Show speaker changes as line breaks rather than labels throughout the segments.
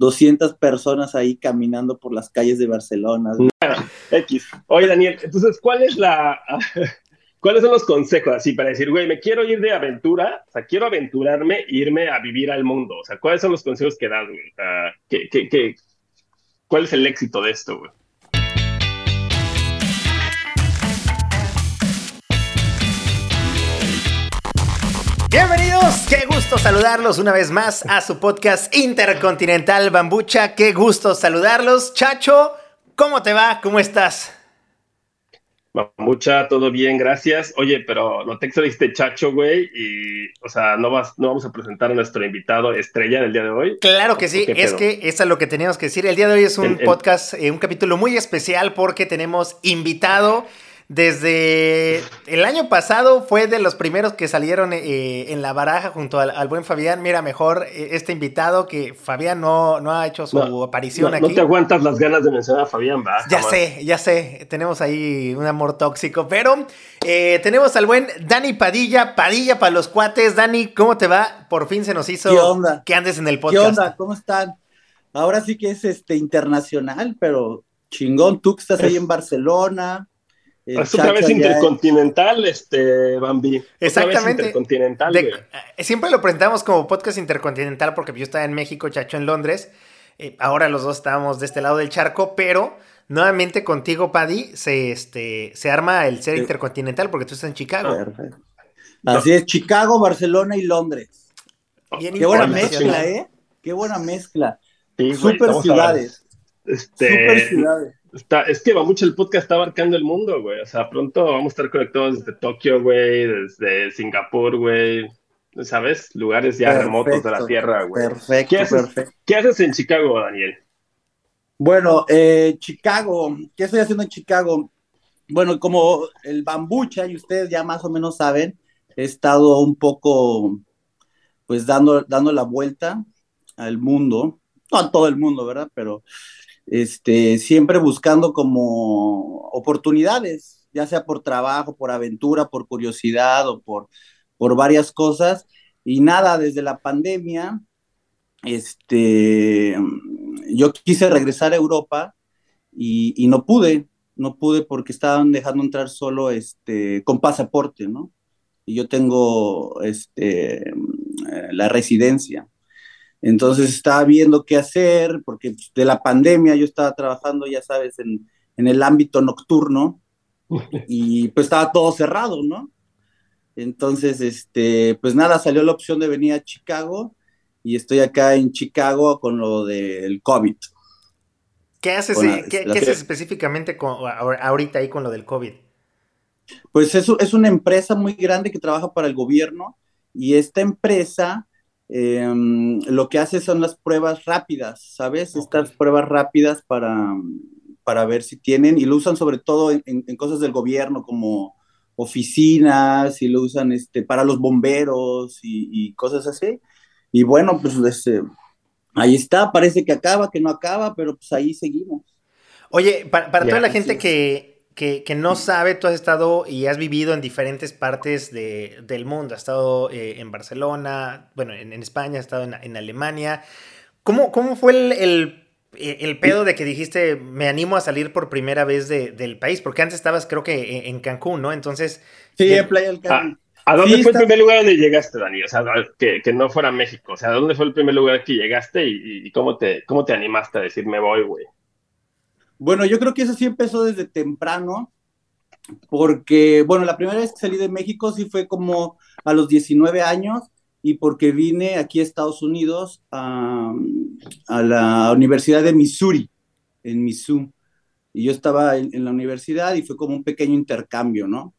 200 personas ahí caminando por las calles de Barcelona.
X. Oye, Daniel, entonces, ¿cuál es la... ¿Cuáles son los consejos así para decir, güey, me quiero ir de aventura, o sea, quiero aventurarme e irme a vivir al mundo? O sea, ¿cuáles son los consejos que das, güey? ¿qué, qué, qué, cuál es el éxito de esto, güey?
Bienvenidos, qué gusto saludarlos una vez más a su podcast intercontinental Bambucha, qué gusto saludarlos. Chacho, ¿cómo te va? ¿Cómo estás?
Bambucha, todo bien, gracias. Oye, pero no te dijiste Chacho, güey, y, o sea, ¿no, vas, ¿no vamos a presentar a nuestro invitado estrella del día de hoy?
Claro que sí, es que eso es lo que teníamos que decir. El día de hoy es un podcast, eh, un capítulo muy especial porque tenemos invitado desde el año pasado fue de los primeros que salieron eh, en la baraja junto al, buen Fabián. Mira, mejor eh, este invitado que Fabián no, no ha hecho su aparición aquí.
No te aguantas las ganas de mencionar a Fabián, va.
Ya sé, ya sé. Tenemos ahí un amor tóxico. Pero eh, tenemos al buen Dani Padilla, Padilla para los cuates. Dani, ¿cómo te va? Por fin se nos hizo
¿Qué onda?
que andes en el podcast.
¿Qué onda? ¿Cómo están? Ahora sí que es este internacional, pero chingón. Tú que estás ahí en Barcelona
es otra vez intercontinental, este, Bambi.
Exactamente.
intercontinental,
eh, siempre lo presentamos como podcast intercontinental porque yo estaba en México, Chacho en Londres. Eh, ahora los dos estábamos de este lado del charco, pero nuevamente contigo, Paddy, se, este, se arma el ser intercontinental porque tú estás en Chicago.
Así es, Chicago, Barcelona y Londres. Qué buena mezcla, ¿eh? Qué buena mezcla. Super ciudades.
Este, Super ciudades es que va mucho el podcast está abarcando el mundo, güey. O sea, pronto vamos a estar conectados desde Tokio, güey, desde Singapur, güey. ¿Sabes? Lugares ya remotos de la Tierra, güey.
Perfecto,
¿Qué haces,
perfecto.
¿Qué haces en Chicago, Daniel?
Bueno, eh, Chicago, ¿qué estoy haciendo en Chicago? Bueno, como el bambucha, y ustedes ya más o menos saben, he estado un poco, pues, dando, dando la vuelta al mundo, no a todo el mundo, ¿verdad? Pero este, siempre buscando como oportunidades, ya sea por trabajo, por aventura, por curiosidad o por, por varias cosas. Y nada, desde la pandemia, este, yo quise regresar a Europa y, no pude, no pude porque estaban dejando entrar solo este, con pasaporte, ¿no? Y yo tengo este, la residencia. Entonces estaba viendo qué hacer, porque pues, de la pandemia yo estaba trabajando, ya sabes, en, el ámbito nocturno y pues estaba todo cerrado, ¿no? Entonces, este, pues nada, salió la opción de venir a Chicago y estoy acá en Chicago con lo del COVID.
¿Qué haces, ¿qué, haces específicamente ahorita ahí con lo del COVID?
Pues es, es una empresa muy grande que trabaja para el gobierno y esta empresa Em, lo que hace son las pruebas rápidas, ¿sabes? Estas pruebas rápidas para, para ver si tienen, y lo usan sobre todo en, cosas del gobierno como oficinas, y lo usan este, para los bomberos y, cosas así. Y bueno, pues este, ahí está, parece que acaba, que no acaba, pero pues ahí seguimos.
Oye, para, para toda la gente que, que, no sabe, tú has estado y has vivido en diferentes partes del mundo. Has estado eh, en Barcelona, bueno, en, España, has estado en, Alemania. ¿Cómo, cómo fue el, el, pedo de que dijiste, me animo a salir por primera vez del país? Porque antes estabas, creo que en, Cancún, ¿no? Entonces.
Sí, en Playa del Carmen.
¿A, dónde fue el primer lugar donde llegaste, Dani? O sea, que, que, no fuera México. O sea, ¿dónde fue el primer lugar que llegaste y, y cómo, te, cómo te animaste a decir, me voy, güey?
Bueno, yo creo que eso sí empezó desde temprano, porque, bueno, la primera vez que salí de México sí fue como a los 19 años y porque vine aquí a Estados Unidos a, la Universidad de Missouri, en Missouri. Y yo estaba en, la universidad y fue como un pequeño intercambio, ¿no?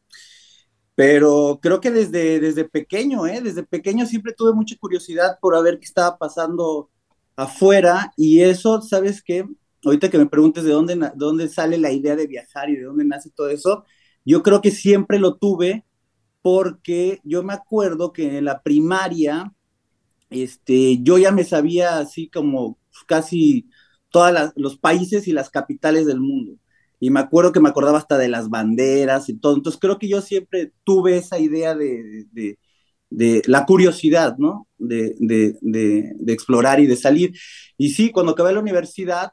Pero creo que desde, desde pequeño, ¿eh? Desde pequeño siempre tuve mucha curiosidad por ver qué estaba pasando afuera y eso, ¿sabes qué? Ahorita que me preguntes de dónde, dónde sale la idea de viajar y de dónde nace todo eso, yo creo que siempre lo tuve porque yo me acuerdo que en la primaria, este, yo ya me sabía así como casi todos los países y las capitales del mundo. Y me acuerdo que me acordaba hasta de las banderas y todo. Entonces creo que yo siempre tuve esa idea de, de la curiosidad, ¿no? De, de, de, explorar y de salir. Y sí, cuando acabé la universidad,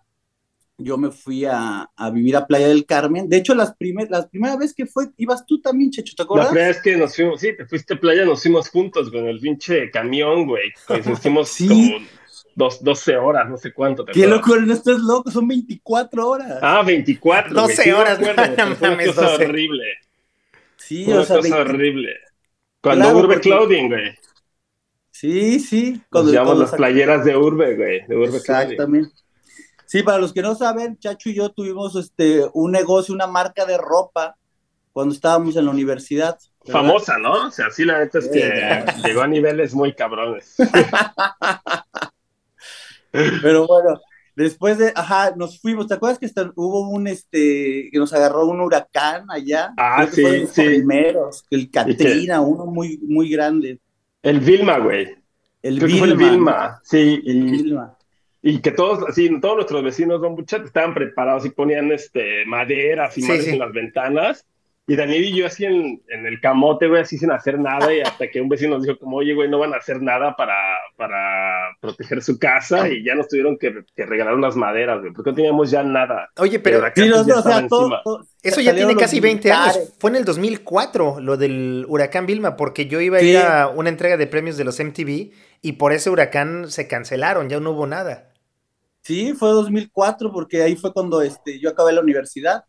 yo me fui a, a, vivir a Playa del Carmen. De hecho, las, primer, las primera vez que fue, ibas tú también, Checho, ¿te acuerdas?
La primera vez que nos fuimos, sí, te fuiste a Playa, nos fuimos juntos con el pinche camión, güey. Nos fuimos como dos, 12 horas, no sé cuánto.
Qué loco, no estás loco, son 24 horas.
Ah, 24.
12 horas,
güey. Fue una cosa horrible. Sí, una o sea, cosa horrible. Cuando Urbe Clothing, güey.
Sí, sí.
Cuando, Nos las playeras de Urbe, güey. De Urbe
Exactamente. Sí, para los que no saben, Chacho y yo tuvimos este, un negocio, una marca de ropa cuando estábamos en la universidad.
Famosa, ¿no? O sea, sí, la neta es que llegó a niveles muy cabrones.
Pero bueno, después de, ajá, nos fuimos. ¿Te acuerdas que hubo un, este, que nos agarró un huracán allá?
Ah, sí, sí.
primeros, el Katrina, uno muy, muy grande.
El Vilma, güey.
El Vilma. el Vilma,
sí. El Vilma y que todos, así, todos nuestros vecinos Don Buchet estaban preparados y ponían este, maderas y sí, en las ventanas. Y Daniel y yo así en, en, el camote, güey, así sin hacer nada. Y hasta que un vecino nos dijo como, oye, güey, no van a hacer nada para, para proteger su casa. Y ya nos tuvieron que, que regalar unas maderas, güey, porque no teníamos ya nada.
Oye, pero... eso ya tiene casi 20 años. Fue en el 2004 lo del huracán Vilma, porque yo iba a ir a una entrega de premios de los MTV y por ese huracán se cancelaron, ya no hubo nada.
Sí, fue 2004 porque ahí fue cuando este, yo acabé la universidad.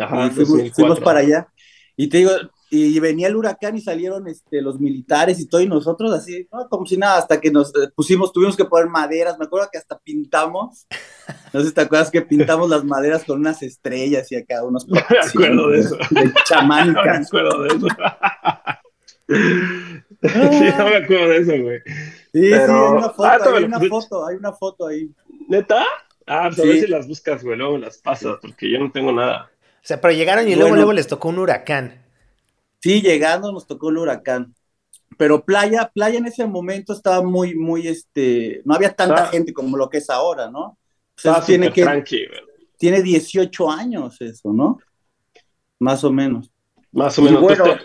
Ajá, y fuimos, para allá. Y te digo, y venía el huracán y salieron este, los militares y todo, y nosotros así, como si nada, hasta que nos eh, pusimos, tuvimos que poner maderas, me acuerdo que hasta pintamos, no sé si te acuerdas que pintamos las maderas con unas estrellas y acá unos...
No me acuerdo de eso.
De.
No me acuerdo de eso. sí, no me acuerdo de eso, güey.
Sí, sí, hay una foto, ah, hay una foto, hay una foto ahí.
¿Neta? Ah, pues a ver si las buscas, güey, luego las pasas, porque yo no tengo nada.
O sea, pero llegaron y luego, luego les tocó un huracán.
Sí, llegando nos tocó el huracán. Pero playa, playa en ese momento estaba muy, muy, este, no había tanta gente como lo que es ahora, ¿no? O
sea, tiene que,
tiene 18 años eso, ¿no? Más o menos.
Más o menos. bueno, ¿Te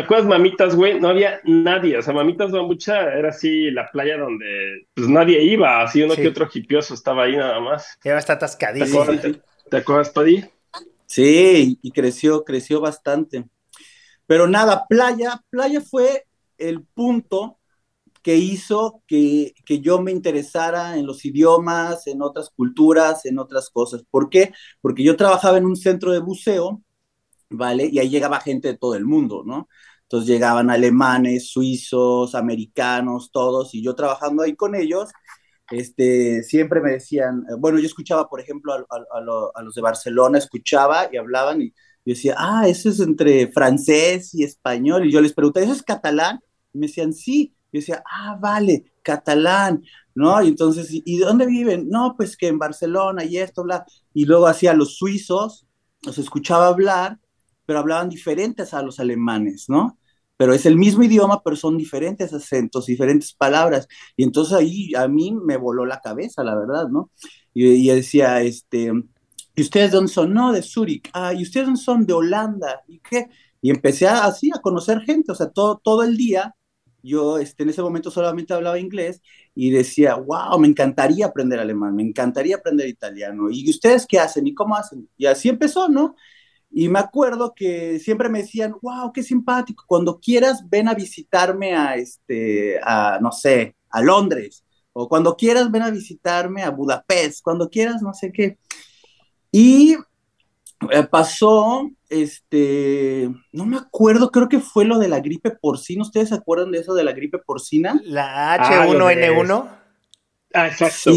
acuerdas, Mamitas, güey? No había nadie. O sea, Mamitas Bambucha era así la playa donde pues nadie iba. Así uno que otro hipioso estaba ahí nada más.
Ya está atascadísimo.
¿Te acuerdas, ¿Te acuerdas Paddy?
Sí, y creció, creció bastante. Pero nada, playa, playa fue el punto que hizo que, que, yo me interesara en los idiomas, en otras culturas, en otras cosas. ¿Por qué? Porque yo trabajaba en un centro de buceo ¿vale? Y ahí llegaba gente de todo el mundo, ¿no? Entonces llegaban alemanes, suizos, americanos, todos, y yo trabajando ahí con ellos, este, siempre me decían, eh, bueno, yo escuchaba, por ejemplo, a, los de Barcelona, escuchaba y hablaban, y yo decía, ah, eso es entre francés y español, y yo les preguntaba, ¿eso es catalán? Y me decían, sí, yo decía, ah, vale, catalán, ¿no? Y entonces, ¿y, dónde viven? No, pues que en Barcelona y esto, bla, y luego hacía los suizos, los escuchaba hablar, pero hablaban diferentes a los alemanes, ¿no? Pero es el mismo idioma, pero son diferentes acentos, diferentes palabras. Y entonces ahí a mí me voló la cabeza, la verdad, ¿no? Y, decía, este, ¿y ustedes dónde son? No, de Zúrich. Ah, ¿y ustedes dónde son? De Holanda. ¿Y qué? Y empecé así a conocer gente, o sea, todo, todo el día yo este, en ese momento solamente hablaba inglés y decía, wow, me encantaría aprender alemán, me encantaría aprender italiano. ¿Y ustedes qué hacen? ¿Y cómo hacen? Y así empezó, ¿no? Y me acuerdo que siempre me decían, wow, qué simpático, cuando quieras ven a visitarme a, este, a, no sé, a Londres, o cuando quieras ven a visitarme a Budapest, cuando quieras, no sé qué. Y eh, pasó, este, no me acuerdo, creo que fue lo de la gripe porcina. ¿Ustedes se acuerdan de eso de la gripe porcina?
La H1N1.
Ah, exacto.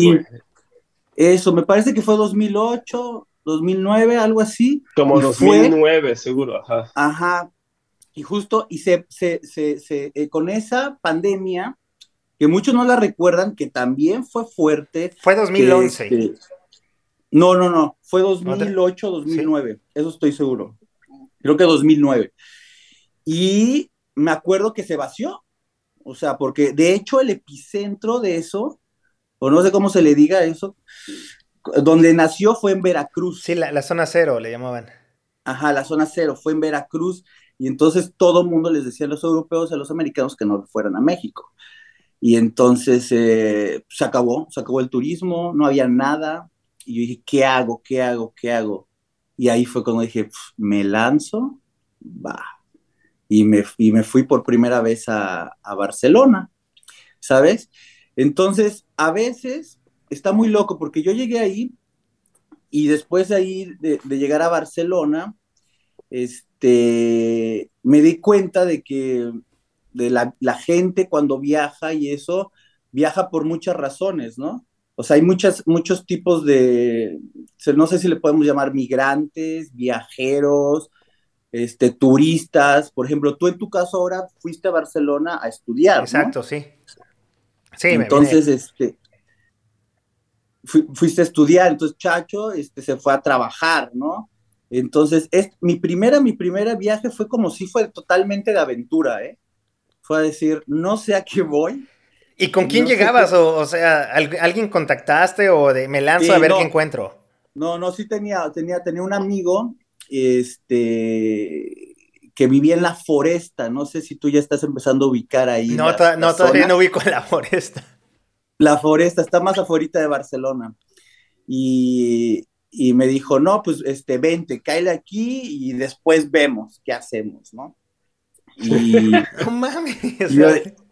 Eso, me parece que fue 2008, 2009, algo así.
Como 2009, seguro, ajá.
Ajá. Y justo, y se, se, se, eh, con esa pandemia, que muchos no la recuerdan, que también fue fuerte.
Fue 2011. Este,
no, no, no, fue 2008, 2009, eso estoy seguro. Creo que 2009. Y me acuerdo que se vació, o sea, porque de hecho el epicentro de eso, o no sé cómo se le diga eso, donde nació fue en Veracruz.
Sí, la, zona cero le llamaban.
Ajá, la zona cero fue en Veracruz y entonces todo el mundo les decía a los europeos a los americanos que no fueran a México. Y entonces eh, se acabó, se acabó el turismo, no había nada. Y yo dije, ¿qué hago? ¿Qué hago? ¿Qué hago? Y ahí fue cuando dije, me lanzo, va. Y me, y me fui por primera vez a, a Barcelona, ¿sabes? Entonces, a veces está muy loco porque yo llegué ahí y después de ahí, de, de llegar a Barcelona, este, me di cuenta de que de la, la, gente cuando viaja y eso, viaja por muchas razones, ¿no? O sea, hay muchas, muchos tipos de, no sé si le podemos llamar migrantes, viajeros, este, turistas. Por ejemplo, tú en tu caso ahora fuiste a Barcelona a estudiar.
Exacto,
¿no?
sí. Sí,
entonces, me, me... fuiste a estudiar, entonces Chacho este, se fue a trabajar, ¿no? Entonces, es, mi primera, mi primera viaje fue como si fue totalmente de aventura, ¿eh? Fue a decir, no sé a qué voy.
¿Y con quién
no
llegabas?
qué-
O, o sea, ¿al- ¿alguien contactaste o de me lanzo
Sí,
a ver
no.
qué encuentro?
No, no, sí tenía, tenía, tenía un amigo, este, que vivía en la foresta. No sé si tú ya estás empezando a ubicar ahí.
No,
la- la
todavía
zona.
no ubico la foresta.
La foresta está más afuera de Barcelona. Y, y me dijo, no, pues este, vente, cáele aquí y después vemos qué hacemos, ¿no? Y,
No mames.
yo-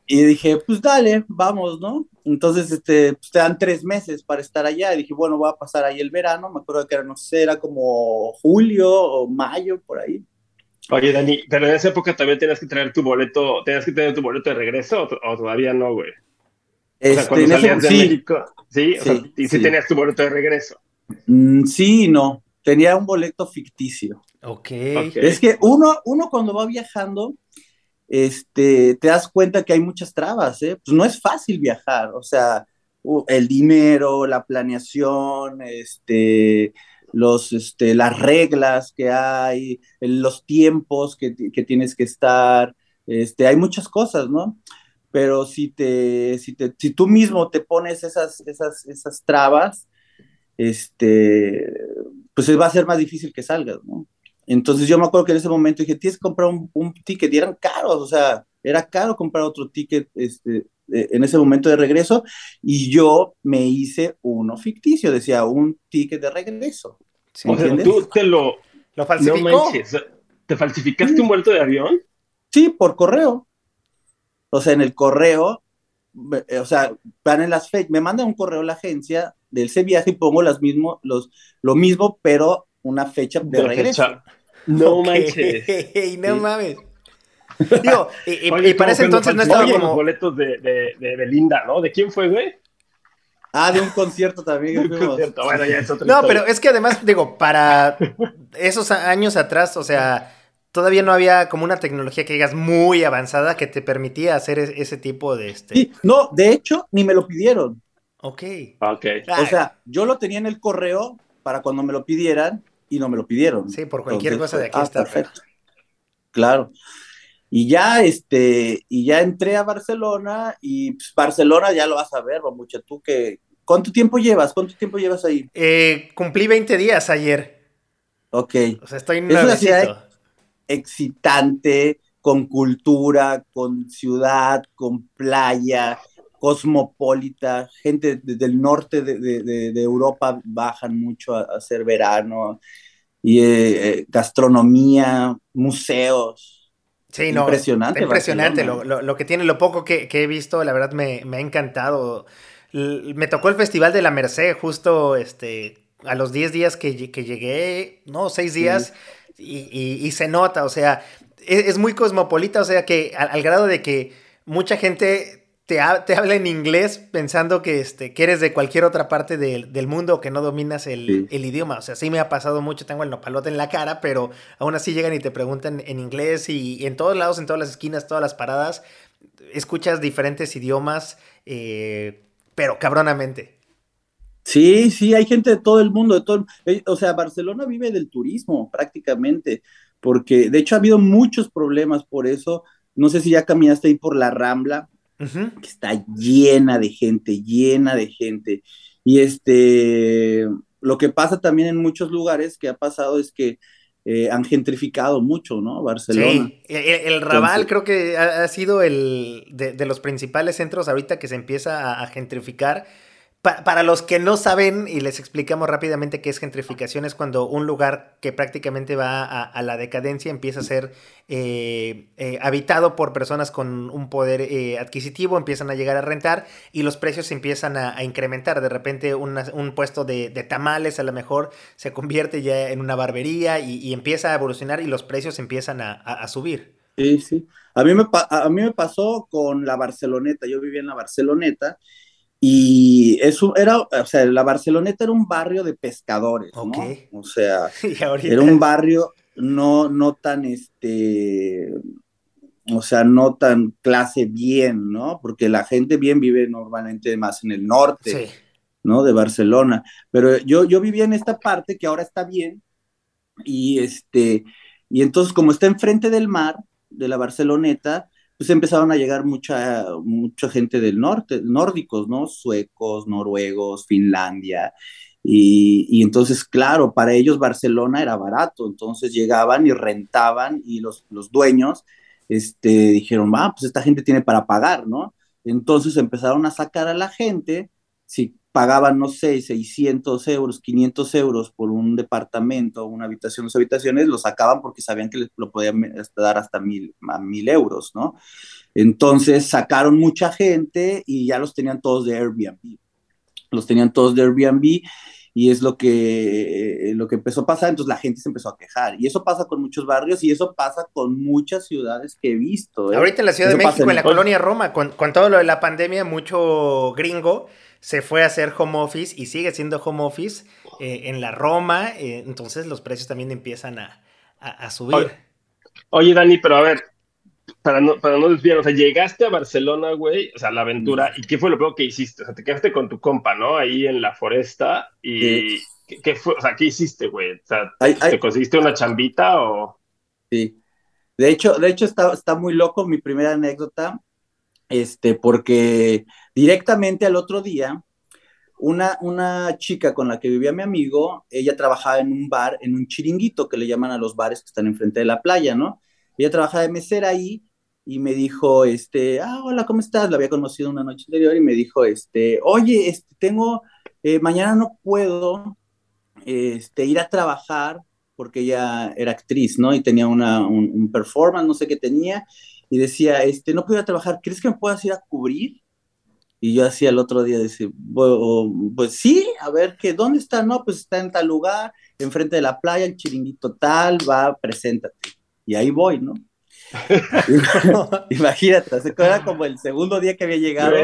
y dije, pues dale, vamos, ¿no? Entonces, este, pues te dan tres meses para estar allá. Y dije, bueno, voy a pasar ahí el verano. Me acuerdo que era, no sé, era como julio o mayo, por ahí.
Oye, Dani, pero en esa época también tenías que traer tu boleto, tenías que tener tu boleto de regreso o, o todavía no, güey. O sea,
Este,
cuando salías de
sí,
México, ¿sí? O sea,
Sí,
y sí. tenías tu boleto de regreso.
Mm, sí y no. Tenía un boleto ficticio.
ok.
Ok.
Es que uno, uno cuando va viajando, este, te das cuenta que hay muchas trabas, ¿eh? Pues no es fácil viajar, o sea, el dinero, la planeación, este, los, este, las reglas que hay, los tiempos que, que tienes que estar, este, hay muchas cosas, ¿no? Pero si te, si te, si tú mismo te pones esas, esas, esas trabas, este, pues va a ser más difícil que salgas, ¿no? Entonces yo me acuerdo que en ese momento dije, tienes que comprar un, un ticket y eran caros, o sea, era caro comprar otro ticket este, eh, en ese momento de regreso y yo me hice uno ficticio, decía un ticket de regreso.
Sí.
O sea,
¿entiendes?
tú te lo...
Lo
No
falsificó.
manches. ¿Te falsificaste un boleto de avión?
Sí, por correo. O sea, en el correo, eh, o sea, van en las fechas, me manda un correo la agencia del ese viaje y pongo las mismo, los, lo mismo, pero una fecha de,
De
regreso.
fecha. No
Ok,
manches.
no
Sí.
mames. Digo, y, y-
Oye,
y para ese
como
entonces no estaba
Oye,
los
como.
boletos de, de, de Belinda, ¿no? ¿De quién fue, güey?
Ah, de un concierto también. que fuimos.
Cierto, Bueno, ya es otra
No,
historia.
pero es que además, digo, para esos años atrás, o sea, todavía no había como una tecnología que digas muy avanzada que te permitía hacer e- ese tipo de este.
Sí, no, de hecho, ni me lo pidieron.
Ok.
Ok.
O sea, yo lo tenía en el correo para cuando me lo pidieran y no me lo pidieron.
Sí, por cualquier
Entonces,
cosa de aquí
ah,
está,
perfecto. Claro. Y ya, este, y ya entré a Barcelona y pues, Barcelona ya lo vas a ver, mucha tú que, ¿cuánto tiempo llevas? ¿Cuánto tiempo llevas ahí?
eh, cumplí 20 días ayer.
Ok.
O sea, estoy
Es una ciudad. Excitante, con cultura, con ciudad, con playa, cosmopolita, gente de- del norte de, de- de- Europa bajan mucho a, a hacer verano, y eh, eh, gastronomía, museos.
Sí, no.
Impresionante,
Impresionante. Lo, lo- lo que tiene, lo poco que, que he visto, la verdad me, me ha encantado. Me tocó el Festival de la Merced justo este, a los 10 días que, que llegué, no, 6 días, y, y- y se nota, o sea, es, es muy cosmopolita, o sea, que al, al grado de que mucha gente te, ha- te habla en inglés pensando que, este, que eres de cualquier otra parte del, del mundo o que no dominas el,
Sí.
el idioma. O sea, sí me ha pasado mucho, tengo el nopalote en la cara, pero aún así llegan y te preguntan en inglés y, en todos lados, en todas las esquinas, todas las paradas, escuchas diferentes idiomas, eh, pero cabronamente.
Sí, sí, hay gente de todo el mundo, de todo, el- eh, o sea, Barcelona vive del turismo prácticamente, porque de hecho ha habido muchos problemas por eso. No sé si ya caminaste ahí por la Rambla, que está llena de gente, llena de gente. Y este, lo que pasa también en muchos lugares que ha pasado es que eh, han gentrificado mucho, ¿no? Barcelona.
Sí, el, Raval creo que ha, sido el de, los principales centros ahorita que se empieza a gentrificar para los que no saben, y les explicamos rápidamente qué es gentrificación, es cuando un lugar que prácticamente va a, la decadencia empieza a ser eh, eh, habitado por personas con un poder eh, adquisitivo, empiezan a llegar a rentar y los precios empiezan a, incrementar. De repente un puesto de, tamales a lo mejor se convierte ya en una barbería y, empieza a evolucionar y los precios empiezan a, subir.
Sí, sí. A mí, me, a mí me pasó con la Barceloneta. Yo vivía en la Barceloneta y eso era, o sea, la Barceloneta era un barrio de pescadores, ¿no? O sea, era un barrio no, no tan, este, o sea, no tan clase bien, ¿no? Porque la gente bien vive normalmente más en el norte, ¿no? De Barcelona. Pero yo, yo vivía en esta parte que ahora está bien, y este, y entonces como está enfrente del mar, de la Barceloneta, pues empezaron a llegar mucha, mucha gente del norte, nórdicos, ¿no? Suecos, noruegos, Finlandia. Y, y, entonces, claro, para ellos Barcelona era barato, entonces llegaban y rentaban y los, los dueños este, dijeron, ah, pues esta gente tiene para pagar, ¿no? Entonces empezaron a sacar a la gente, si pagaban, no sé, 600 euros, 500 euros por un departamento, una habitación, dos habitaciones, lo sacaban porque sabían que les lo podían dar hasta mil, mil euros, ¿no? Entonces sacaron mucha gente y ya los tenían todos de Airbnb. Los tenían todos de Airbnb y es lo que, lo que empezó a pasar, entonces la gente se empezó a quejar. Y eso pasa con muchos barrios y eso pasa con muchas ciudades que he visto.
¿eh? Ahorita en la Ciudad de México, en, la colonia Roma, con, con, todo lo de la pandemia, mucho gringo se fue a hacer home office y sigue siendo home office eh, en la Roma, eh, entonces los precios también empiezan a, subir.
Oye, Dani, pero a ver, para no, para no desviar, o sea, llegaste a Barcelona, güey, o sea, la aventura, ¿y qué fue lo peor que hiciste? O sea, te quedaste con tu compa, ¿no? Ahí en la foresta, y ¿qué, fue? O sea, ¿qué hiciste, güey? O sea, ¿te, conseguiste una chambita o...?
Sí. De hecho, de hecho está, está muy loco mi primera anécdota, este, porque directamente al otro día, una, una chica con la que vivía mi amigo, ella trabajaba en un bar, en un chiringuito que le llaman a los bares que están enfrente de la playa, ¿no? Ella trabajaba de mesera ahí y me dijo, este, ah, hola, ¿cómo estás? La había conocido una noche anterior y me dijo, este, oye, este, tengo, eh, mañana no puedo, este, ir a trabajar porque ella era actriz, ¿no? Y tenía una, un, performance, no sé qué tenía, y decía, este, no puedo ir a trabajar, ¿crees que me puedas ir a cubrir? Y yo hacía el otro día, decía, pues sí, a ver, que ¿dónde está? No, pues está en tal lugar, enfrente de la playa, el chiringuito tal, va, preséntate. Y ahí voy, ¿no? Imagínate, era como el segundo día que había llegado.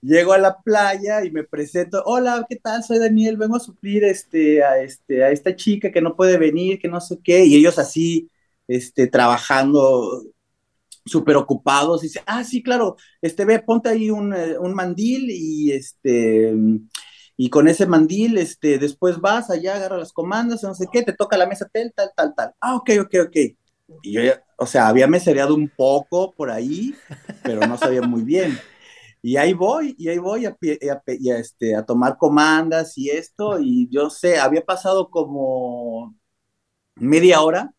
Llego a la playa y me presento, hola, ¿qué tal? Soy Daniel, vengo a suplir este, a, este, a esta chica que no puede venir, que no sé qué, y ellos así, este, trabajando súper ocupados y dice, ah, sí, claro, este, ve, ponte ahí un, eh, un, mandil y este, y con ese mandil, este, después vas allá, agarra las comandas, no sé qué, te toca la mesa tal, tal, tal. Ah, ok, ok, ok. Y yo, o sea, había mesereado un poco por ahí, pero no sabía muy bien. Y ahí voy, y ahí voy a, a, este, a tomar comandas y esto, y yo sé, había pasado como media hora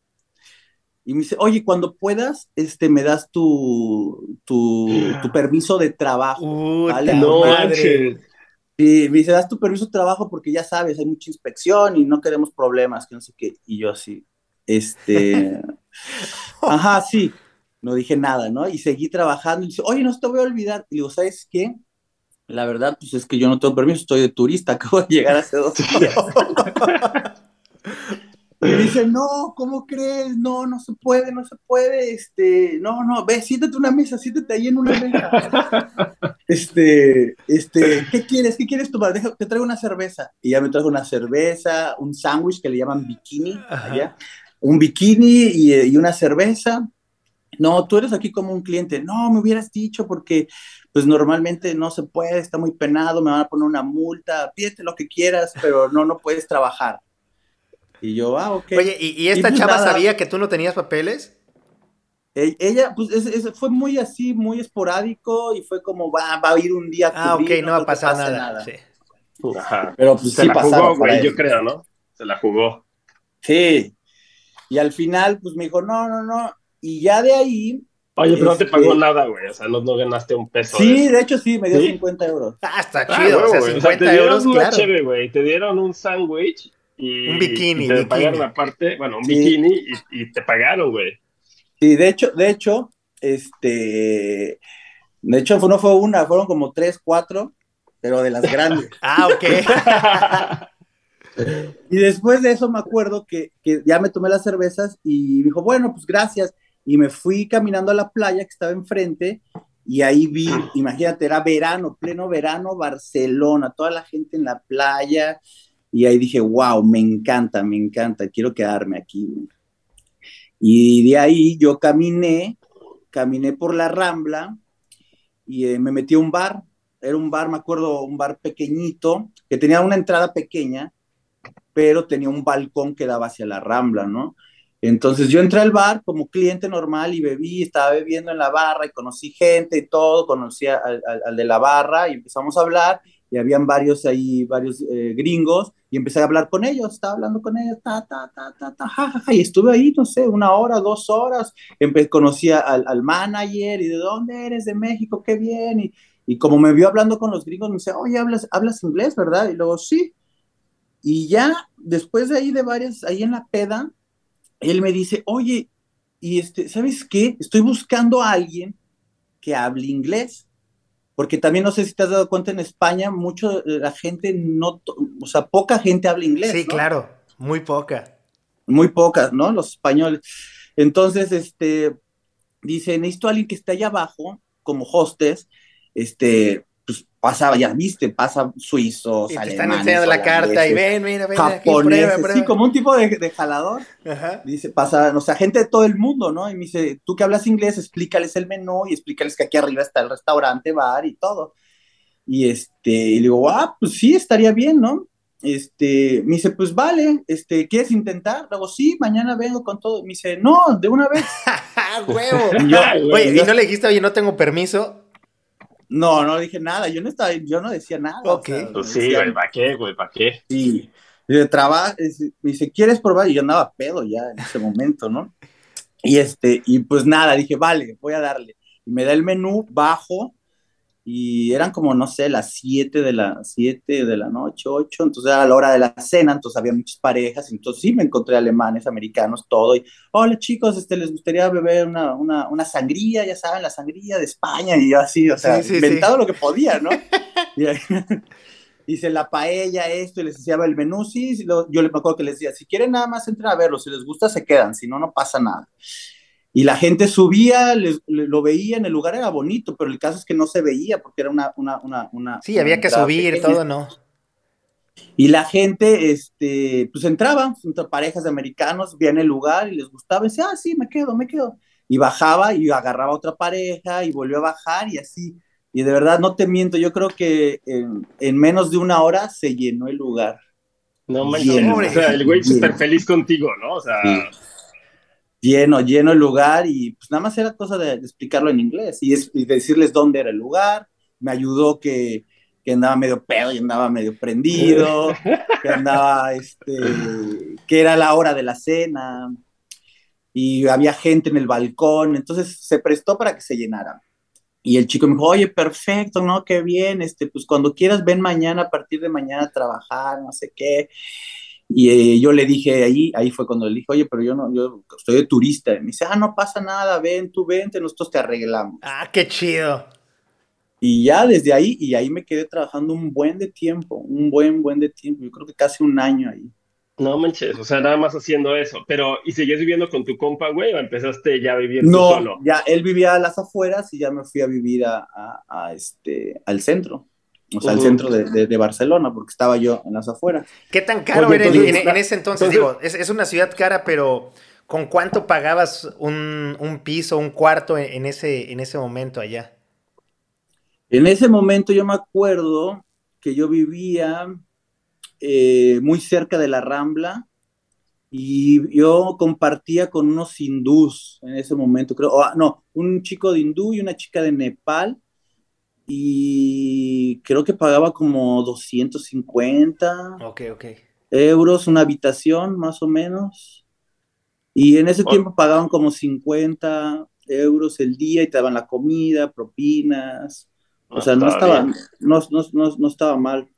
y me dice, oye, cuando puedas, este, me das tu, tu, tu permiso de trabajo. ¿vale? No, madre. Y me dice, das tu permiso de trabajo porque ya sabes, hay mucha inspección y no queremos problemas, que no sé qué. Y yo así, este, ajá, sí, no dije nada, ¿no? Y seguí trabajando y dice, oye, no te voy a olvidar. Y digo, ¿sabes qué? La verdad, pues es que yo no tengo permiso, estoy de turista, acabo de llegar hace dos días. Y dice, no, ¿cómo crees? No, no se puede, no se puede, este, no, no, ve, siéntate una mesa, siéntate ahí en una mesa. este, este, ¿qué quieres? ¿Qué quieres tomar? te traigo una cerveza. Y ya me traigo una cerveza, un sándwich que le llaman bikini, allá, un bikini y, y una cerveza. No, tú eres aquí como un cliente. No, me hubieras dicho porque pues normalmente no se puede, está muy penado, me van a poner una multa, pídete lo que quieras, pero no, no puedes trabajar. Y yo, ah, ok.
Oye, ¿y, esta pues chava sabía que tú no tenías papeles?
Ella, pues, fue muy así, muy esporádico y fue como, va, va a ir un día.
Ah, ok, no va a pasar nada.
Pero pues se la jugó, güey, yo creo, ¿no? Se la jugó.
Sí, Y al final, pues me dijo, no, no, no. Y ya de ahí.
Oye, pero no te pagó este, nada, güey. O sea, no, no ganaste un peso.
Sí, de, hecho sí, me dio 50 euros.
Ah, está ah, chido. o sea, 50
te dieron
euros,
una chévere, güey. Te dieron un sándwich y.
Un bikini.
Y te pagaron aparte, bueno, un bikini y, y te pagaron, güey.
Sí, de hecho, de hecho, este. De hecho, no fue una, fueron como tres, cuatro, pero de las grandes.
ah, ok.
y después de eso me acuerdo que, que, ya me tomé las cervezas y dijo, bueno, pues gracias. Y me fui caminando a la playa que estaba enfrente y ahí vi, imagínate, era verano, pleno verano, Barcelona, toda la gente en la playa. Y ahí dije, wow, me encanta, me encanta, quiero quedarme aquí. Y de ahí yo caminé, caminé por la Rambla y eh, me metí a un bar. Era un bar, me acuerdo, un bar pequeñito, que tenía una entrada pequeña, pero tenía un balcón que daba hacia la Rambla, ¿no? Entonces yo entré al bar como cliente normal y bebí, estaba bebiendo en la barra y conocí gente y todo, conocí al, de la barra y empezamos a hablar y habían varios ahí, varios eh, gringos, y empecé a hablar con ellos, estaba hablando con ellos, ta, ta, ta, ta, ta, ja, ja, y estuve ahí, no sé, una hora, dos horas, Empe conocí al, al, manager, y de dónde eres, de México, qué bien, y, y como me vio hablando con los gringos, me dice, oye, ¿hablas, hablas inglés, ¿verdad? Y luego, sí, y ya después de ahí, de varias, ahí en la peda, él me dice, oye, y este, ¿sabes qué? Estoy buscando a alguien que hable inglés porque también no sé si te has dado cuenta en España, mucho la gente no, o sea, poca gente habla inglés.
Sí, claro, muy poca.
Muy poca, ¿no? Los españoles. Entonces, este, dice, necesito a alguien que esté allá abajo, como hostes, este, pasa, ya viste, pasa suizos,
y te están enseñando la carta y ven, mira, ven,
japoneses, aquí, prueba, sí, como un tipo de, de jalador. Ajá. Dice, pasa, o sea, gente de todo el mundo, ¿no? Y me dice, tú que hablas inglés, explícales el menú y explícales que aquí arriba está el restaurante, bar y todo. Y este, y digo, ah, pues sí, estaría bien, ¿no? Este, me dice, pues vale, este, ¿quieres intentar? Luego, sí, mañana vengo con todo. Me dice, no, de una vez.
¡Huevo! y yo, oye, ¿y no le dijiste, oye, no tengo permiso?
No, no dije nada, yo no estaba, yo no decía nada.
Ok. pues sí, güey, ¿para qué, güey? ¿Para qué?
Sí. De trabajo, me dice, ¿quieres probar? Y yo andaba pedo ya en ese momento, ¿no? Y este, y pues nada, dije, vale, voy a darle. Y me da el menú, bajo, y eran como, no sé, las 7 de la, 7 de la noche, 8, entonces era la hora de la cena, entonces había muchas parejas, entonces sí me encontré alemanes, americanos, todo, y, hola chicos, este, les gustaría beber una, una, una sangría, ya saben, la sangría de España, y yo así, o sea, inventado lo que podía, ¿no? y hice la paella, esto, y les decía el menú, sí, yo les me acuerdo que les decía, si quieren nada más entrar a verlo, si les gusta se quedan, si no, no pasa nada y la gente subía, lo veía, en el lugar era bonito, pero el caso es que no se veía porque era una... una, una, una
sí, había que subir, todo, ¿no?
Y la gente, este, pues entraba, parejas de americanos, veían el lugar y les gustaba, y decía, ah, sí, me quedo, me quedo. Y bajaba y agarraba otra pareja y volvió a bajar y así. Y de verdad, no te miento, yo creo que en, en menos de una hora se llenó el lugar.
No manches, o sea, el güey súper feliz contigo, ¿no? O sea
lleno, lleno el lugar y pues nada más era cosa de, explicarlo en inglés y, es, decirles dónde era el lugar. Me ayudó que, que andaba medio pedo y andaba medio prendido, que andaba, este, que era la hora de la cena y había gente en el balcón, entonces se prestó para que se llenara. Y el chico me dijo, oye, perfecto, ¿no? Qué bien, este, pues cuando quieras ven mañana, a partir de mañana a trabajar, no sé qué. Y eh, yo le dije ahí, ahí fue cuando le dije, oye, pero yo no, yo estoy de turista. Y me dice, ah, no pasa nada, ven, tú vente, nosotros te arreglamos.
Ah, qué chido.
Y ya desde ahí, y ahí me quedé trabajando un buen de tiempo, un buen, buen de tiempo, yo creo que casi un año ahí.
No manches, o sea, nada más haciendo eso. Pero, ¿y seguías viviendo con tu compa, güey, o empezaste ya viviendo
no,
solo?
ya, él vivía a las afueras y ya me fui a vivir a, a este, al centro o sea, al centro de, de, Barcelona, porque estaba yo en las afueras.
¿Qué tan caro era en, ese entonces? digo, es, es, una ciudad cara, pero ¿con cuánto pagabas un, un piso, un cuarto en, ese, en ese momento allá?
En ese momento yo me acuerdo que yo vivía eh, muy cerca de la Rambla y yo compartía con unos hindús en ese momento, creo, ah, no, un chico de hindú y una chica de Nepal y creo que pagaba como 250
okay, okay.
euros una habitación, más o menos. Y en ese tiempo pagaban como 50 euros el día y te daban la comida, propinas. O sea, no estaba, no, no, no, estaba mal.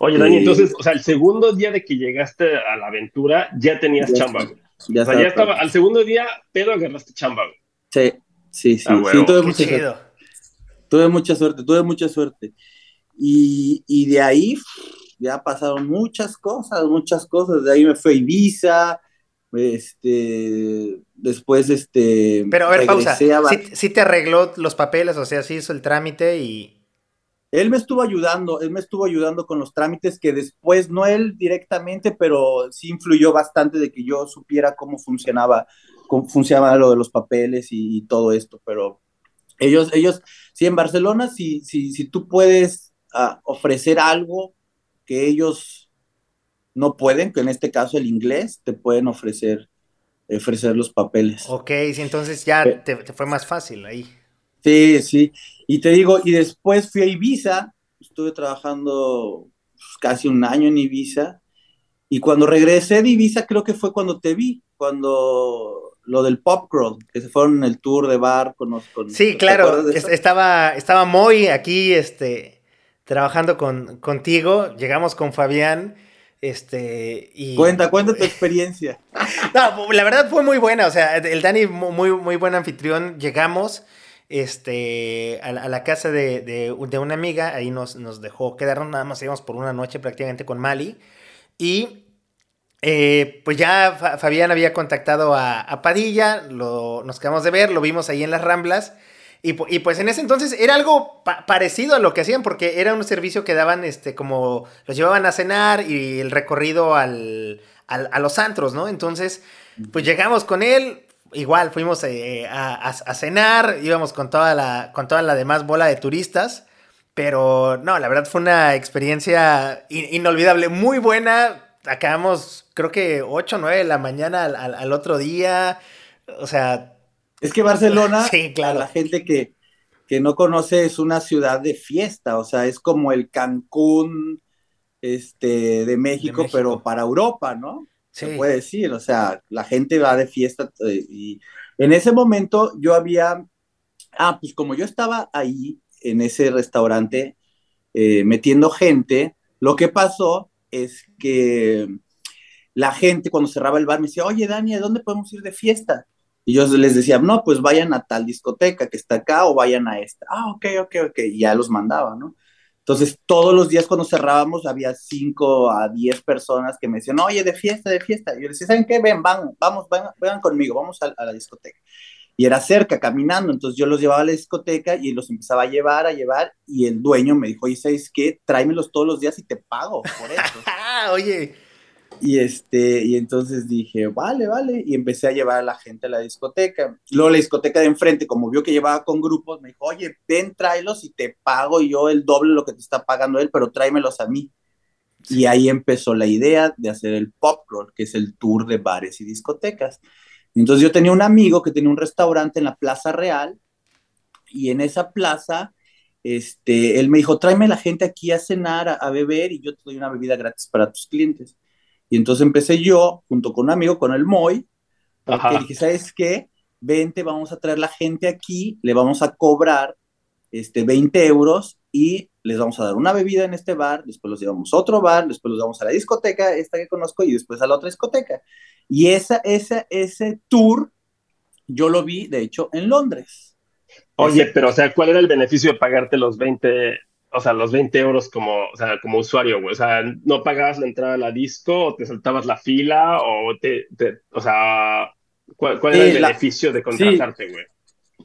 Oye, Dani, este, entonces, o sea, el segundo día de que llegaste a la aventura, ya tenías chamba, Ya, o sea, ya estaba, al segundo día, pero agarraste chamba,
Sí, sí, sí. Ah, sí tuve, mucha suerte. tuve mucha suerte. Y, y de ahí ya pasaron muchas cosas, muchas cosas. De ahí me fue Ibiza, este, después, este.
Pero a ver, pausa. ¿Sí, te arregló los papeles, o sea, sí hizo el trámite y.
Él me estuvo ayudando, él me estuvo ayudando con los trámites que después, no él directamente, pero sí influyó bastante de que yo supiera cómo funcionaba, cómo funcionaba lo de los papeles y, todo esto. Pero ellos, ellos, sí, en Barcelona, si, si, si tú puedes ah, ofrecer algo que ellos no pueden, que en este caso el inglés, te pueden ofrecer, ofrecer los papeles.
Ok, sí, entonces ya te, fue más fácil ahí.
Sí, sí. Y te digo, y después fui a Ibiza, estuve trabajando pues, casi un año en Ibiza, y cuando regresé de Ibiza creo que fue cuando te vi, cuando lo del Pop Crawl, que se fueron en el tour de bar con... con
sí, claro, estaba, estaba muy aquí, este, trabajando con, contigo, llegamos con Fabián este, y...
Cuenta, cuenta tu experiencia.
no, la verdad fue muy buena, o sea, el Dani muy, muy buen anfitrión, llegamos este, a, la, casa de, de, una amiga, ahí nos, nos dejó quedarnos, nada más íbamos por una noche prácticamente con Mali, y eh, pues ya Fabián había contactado a, Padilla, lo, nos quedamos de ver, lo vimos ahí en las Ramblas, y, pues en ese entonces era algo parecido a lo que hacían, porque era un servicio que daban, este, como los llevaban a cenar y el recorrido al, a los antros, ¿no? Entonces, pues llegamos con él, igual fuimos eh, a, cenar, íbamos con toda, la, con toda la demás bola de turistas, pero no, la verdad fue una experiencia inolvidable, muy buena. Acabamos, creo que 8 o 9 de la mañana al otro día, o sea,
es que Barcelona, claro. la gente que, no conoce, es una ciudad de fiesta, o sea, es como el Cancún este, de, México, pero para Europa, ¿no? Se puede decir, o sea, la gente va de fiesta eh, y en ese momento yo había, ah, pues como yo estaba ahí en ese restaurante eh, metiendo gente, lo que pasó es que la gente cuando cerraba el bar me decía, oye Dani, ¿a dónde podemos ir de fiesta? Y yo les decía, no, pues vayan a tal discoteca que está acá o vayan a esta. Ah, ok, ok, ok. Y ya los mandaba, ¿no? Entonces, todos los días cuando cerrábamos, había cinco a diez personas que me decían, oye, de fiesta, de fiesta. Y yo les decía, ¿saben qué? Ven, van, vamos, vengan, conmigo, vamos a, la discoteca. Y era cerca, caminando. Entonces, yo los llevaba a la discoteca y los empezaba a llevar, a llevar. Y el dueño me dijo, oye, ¿sabes qué? Tráemelos todos los días y te pago por eso.
oye,
y, este, y entonces dije, vale, vale, y empecé a llevar a la gente a la discoteca. Luego la discoteca de enfrente, como vio que llevaba con grupos, me dijo, oye, ven, tráelos y te pago yo el doble lo que te está pagando él, pero tráemelos a mí. Y ahí empezó la idea de hacer el pop roll, que es el tour de bares y discotecas. Entonces yo tenía un amigo que tenía un restaurante en la Plaza Real y en esa plaza, este, él me dijo, tráeme la gente aquí a cenar, a, a beber y yo te doy una bebida gratis para tus clientes. Y entonces empecé yo, junto con un amigo, con el Moy, porque dije, ¿sabes qué? Vente, vamos a traer la gente aquí, le vamos a cobrar este, 20 euros y les vamos a dar una bebida en este bar, después los llevamos a otro bar, después los llevamos a la discoteca, esta que conozco, y después a la otra discoteca. Y esa, esa, ese tour yo lo vi, de hecho, en Londres.
Oye, pero o sea, ¿cuál era el beneficio de pagarte los 20 o sea, los 20 euros como, o sea, como usuario, güey. O sea, no pagabas la entrada a la disco, o te saltabas la fila, o te, o sea, ¿cuál, cuál era el beneficio de contratarte, güey?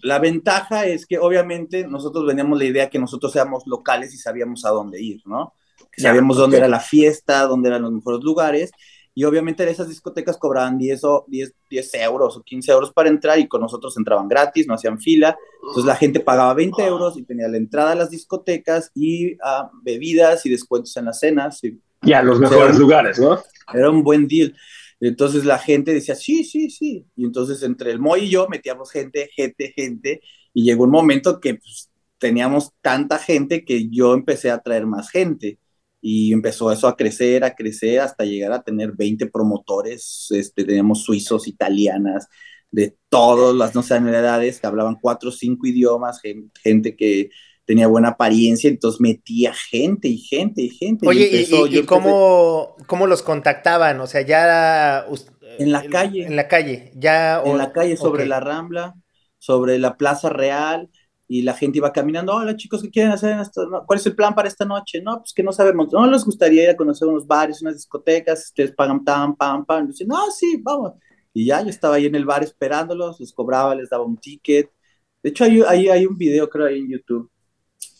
La ventaja es que obviamente nosotros veníamos la idea que nosotros seamos locales y sabíamos a dónde ir, ¿no? Que sabíamos dónde era la fiesta, dónde eran los mejores lugares y obviamente esas discotecas cobraban 10, o 10, 10 euros o 15 euros para entrar y con nosotros entraban gratis, no hacían fila. Entonces la gente pagaba 20 euros y tenía la entrada a las discotecas y a bebidas y descuentos en las cenas.
Y, a los mejores lugares, ¿no?
Era un buen deal. Entonces la gente decía, sí, sí, sí. Y entonces entre el Moy y yo metíamos gente, gente, gente. Y llegó un momento que pues, teníamos tanta gente que yo empecé a traer más gente. y empezó eso a crecer, a crecer, hasta llegar a tener 20 promotores, este, teníamos suizos, italianas, de todas las nacionalidades que hablaban cuatro o cinco idiomas, gente, que tenía buena apariencia, entonces metía gente y gente y gente.
Oye, ¿y, cómo, cómo, los contactaban? O sea, ya...
En la calle.
En la calle, ya...
En la calle, sobre la Rambla, sobre la Plaza Real, y la gente iba caminando, hola chicos, ¿qué quieren hacer esto? ¿Cuál es el plan para esta noche? No, pues que no sabemos, no les gustaría ir a conocer unos bares, unas discotecas, ustedes pagan tan, pam, pam, y dicen, no, sí, vamos. Y ya yo estaba ahí en el bar esperándolos, les cobraba, les daba un ticket. De hecho, hay, hay, hay un video, creo, ahí en YouTube.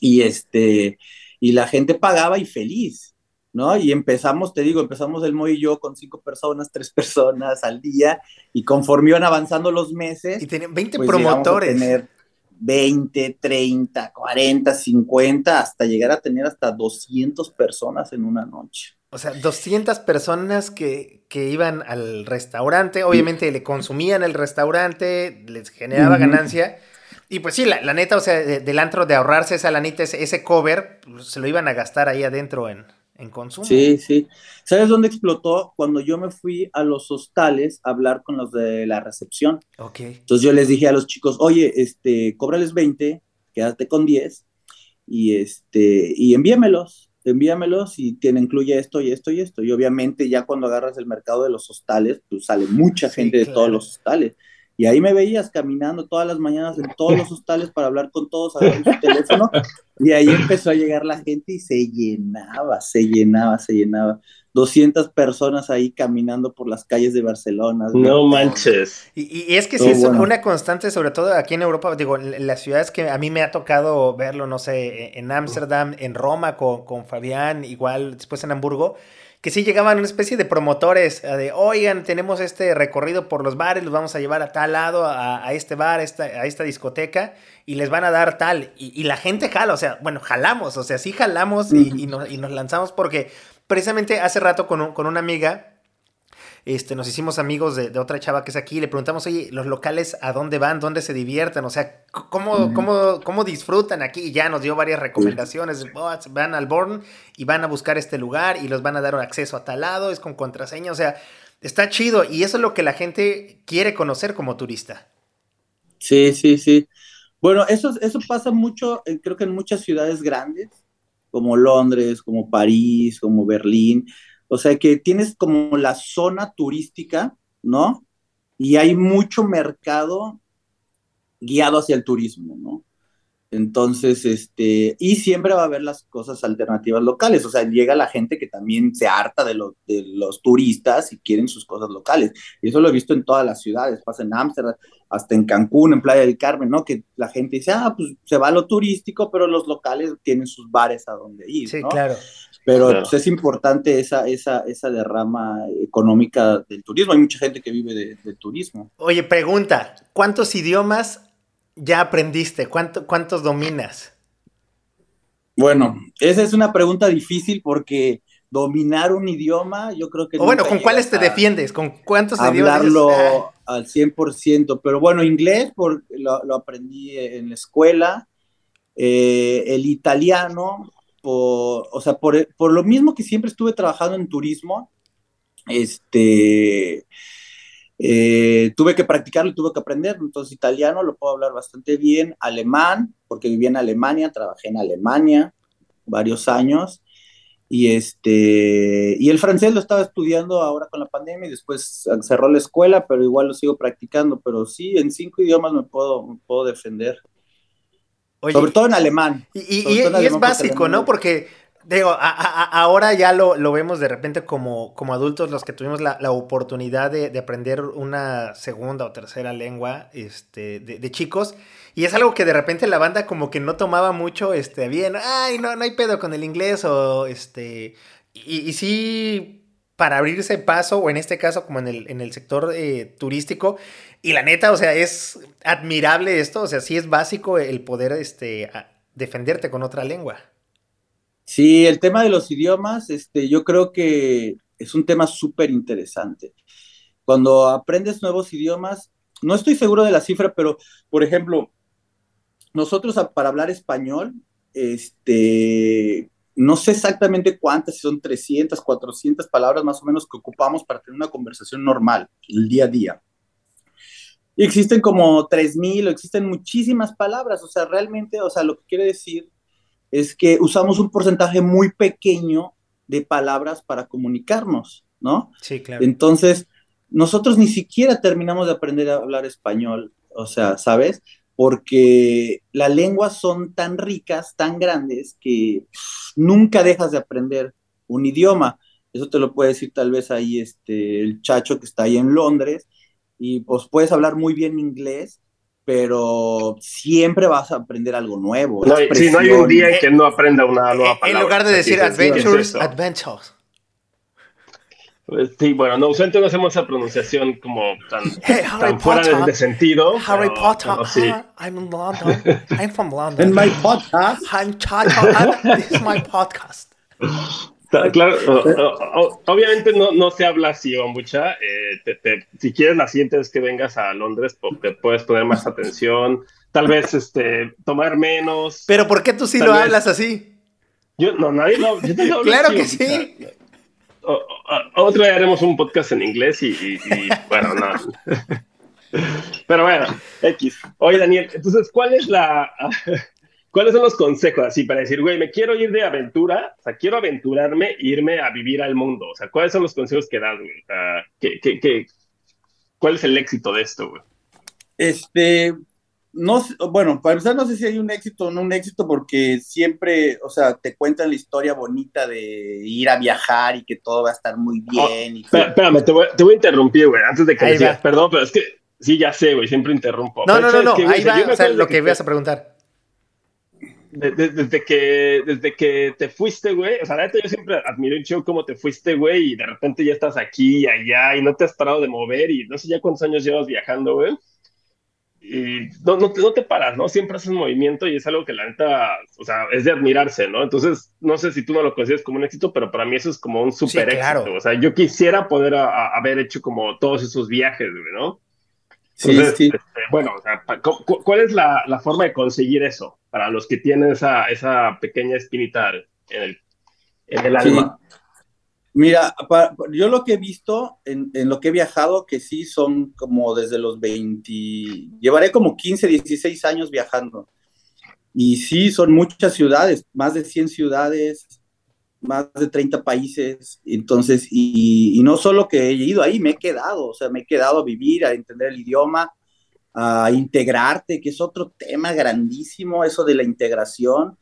Y, este, y la gente pagaba y feliz, ¿no? Y empezamos, te digo, empezamos el Moy y yo con cinco personas, tres personas al día, y conforme iban avanzando los meses.
Y tenían 20 pues, promotores.
tener 20, 30, 40, 50, hasta llegar a tener hasta 200 personas en una noche.
O sea, 200 personas que, que iban al restaurante, obviamente le consumían el restaurante, les generaba ganancia. Y pues sí, la, neta, o sea, del antro de ahorrarse esa lanita, ese, ese cover, pues, se lo iban a gastar ahí adentro en, en consumo.
Sí, sí. ¿Sabes dónde explotó? Cuando yo me fui a los hostales a hablar con los de la recepción.
Ok.
Entonces yo les dije a los chicos, oye, este, cóbrales 20, quédate con 10 y este, y envíamelos envíamelos y tiene, incluye esto y esto y esto. Y obviamente ya cuando agarras el mercado de los hostales, pues sale mucha gente de todos los hostales. Y ahí me veías caminando todas las mañanas en todos los hostales para hablar con todos, a su teléfono. Y ahí empezó a llegar la gente y se llenaba, se llenaba, se llenaba. 200 personas ahí caminando por las calles de Barcelona.
No manches.
Y, es que sí es una constante, sobre todo aquí en Europa, digo, en las ciudades que a mí me ha tocado verlo, no sé, en Ámsterdam, en Roma con, con Fabián, igual después en Hamburgo, que sí llegaban una especie de promotores, de, oigan, tenemos este recorrido por los bares, los vamos a llevar a tal lado, a, este bar, a esta, a esta discoteca, y les van a dar tal. Y, la gente jala, o sea, bueno, jalamos, o sea, sí jalamos y, nos, y nos lanzamos porque precisamente hace rato con, con una amiga, este, nos hicimos amigos de, otra chava que es aquí, le preguntamos, oye, los locales a dónde van, dónde se divierten, o sea, cómo, cómo, cómo disfrutan aquí, y ya nos dio varias recomendaciones, oh, van al Born y van a buscar este lugar y los van a dar un acceso a tal lado, es con contraseña, o sea, está chido, y eso es lo que la gente quiere conocer como turista.
Sí, sí, sí. Bueno, eso, eso pasa mucho, eh, creo que en muchas ciudades grandes, como Londres, como París, como Berlín. O sea que tienes como la zona turística, ¿no? Y hay mucho mercado guiado hacia el turismo, ¿no? Entonces, este, y siempre va a haber las cosas alternativas locales, o sea, llega la gente que también se harta de, de los turistas y quieren sus cosas locales. Y eso lo he visto en todas las ciudades, pasa en Ámsterdam, hasta en Cancún, en Playa del Carmen, ¿no? Que la gente dice, ah, pues se va a lo turístico, pero los locales tienen sus bares a donde ir,
Sí, claro.
Pero pues, es importante esa, esa, esa derrama económica del turismo. Hay mucha gente que vive del turismo.
Oye, pregunta, ¿cuántos idiomas ya aprendiste? ¿Cuántos dominas?
Bueno, esa es una pregunta difícil porque dominar un idioma, yo creo que...
O bueno, ¿con cuáles te defiendes? ¿Con cuántos
idiomas? Hablarlo ah. al 100%, pero bueno, inglés por, lo, aprendí en la escuela, eh, el italiano, o sea, por, por, lo mismo que siempre estuve trabajando en turismo, este, eh, tuve que practicarlo y tuve que aprender, entonces italiano lo puedo hablar bastante bien, alemán, porque viví en Alemania, trabajé en Alemania varios años, y, este, y el francés lo estaba estudiando ahora con la pandemia y después cerró la escuela, pero igual lo sigo practicando, pero sí, en cinco idiomas me puedo, puedo defender. Sobre todo en alemán.
Y, es básico, ¿no? Porque Digo, ahora ya lo, vemos de repente como, como adultos, los que tuvimos la, oportunidad de, aprender una segunda o tercera lengua este, de, chicos. Y es algo que de repente la banda como que no tomaba mucho este, bien. Ay, no, no hay pedo con el inglés o este... Y, sí, para abrirse paso, o en este caso como en el, en el sector eh, turístico, y la neta, o sea, es admirable esto, o sea, sí es básico el poder este, defenderte con otra lengua.
Sí, el tema de los idiomas, este, yo creo que es un tema súper interesante. Cuando aprendes nuevos idiomas, no estoy seguro de la cifra, pero, por ejemplo, nosotros para hablar español, este, no sé exactamente cuántas, si son 300, 400 palabras más o menos que ocupamos para tener una conversación normal, el día a día. Y existen como 3.000 o existen muchísimas palabras, o sea, realmente, o sea, lo que quiere decir es que usamos un porcentaje muy pequeño de palabras para comunicarnos, ¿no?
Sí, claro.
Entonces, nosotros ni siquiera terminamos de aprender a hablar español, o sea, ¿sabes? Porque las lenguas son tan ricas, tan grandes, que nunca dejas de aprender un idioma. Eso te lo puede decir tal vez ahí este, el chacho que está ahí en Londres, y pues puedes hablar muy bien inglés, pero siempre vas a aprender algo nuevo.
No, sí, no hay un día en que no aprenda una nueva palabra.
En lugar de decir adventures, adventures.
Pues sí, bueno, no, usualmente no hacemos esa pronunciación como tan, tan fuera de, sentido.
Harry Potter, sí. I'm in London. I'm from London.
In my podcast.
I'm Chacho, this is my podcast.
Claro, obviamente no, no se habla así, mucha. Eh, si quieres, la siguiente vez que vengas a Londres, te puedes poner más atención, tal vez este, tomar menos.
Pero ¿por qué tú sí lo hablas así?
Yo, no, nadie lo, yo
Claro que sí.
otro día haremos un podcast en inglés y, y bueno, no. Pero bueno, X. Oye, Daniel, entonces, ¿cuál es la. ¿Cuáles son los consejos así para decir, güey, me quiero ir de aventura, o sea, quiero aventurarme e irme a vivir al mundo? O sea, ¿cuáles son los consejos que das, güey? ¿qué, cuál es el éxito de esto, güey?
Este, no, bueno, para empezar no sé si hay un éxito o no un éxito porque siempre, o sea, te cuentan la historia bonita de ir a viajar y que todo va a estar muy oh, bien.
espérame, te voy, a interrumpir, güey, antes de que decías, perdón, pero es que sí, ya sé, güey, siempre interrumpo.
No, no, no, no, ahí va, o sea, lo que, que a preguntar
desde, que, desde que te fuiste, güey, o sea, la yo siempre admiro un show cómo te fuiste, güey, y de repente ya estás aquí y allá y no te has parado de mover y no sé ya cuántos años llevas viajando, güey. Y no, no, te, no te paras, ¿no? Siempre haces movimiento y es algo que la neta, o sea, es de admirarse, ¿no? Entonces, no sé si tú no lo consideras como un éxito, pero para mí eso es como un súper éxito. O sea, yo quisiera poder haber hecho como todos esos viajes, güey, ¿no? Sí, sí. Este, bueno, o sea, ¿cuál es la, la forma de conseguir eso? para los que tienen esa, esa pequeña espinita en el, en el alma.
Mira, yo lo que he visto en, en, lo que he viajado, que sí son como desde los 20, llevaré como 15, 16 años viajando. Y sí, son muchas ciudades, más de 100 ciudades, más de 30 países. Entonces, y, no solo que he ido ahí, me he quedado, o sea, me he quedado a vivir, a entender el idioma, a integrarte, que es otro tema grandísimo, eso de la integración.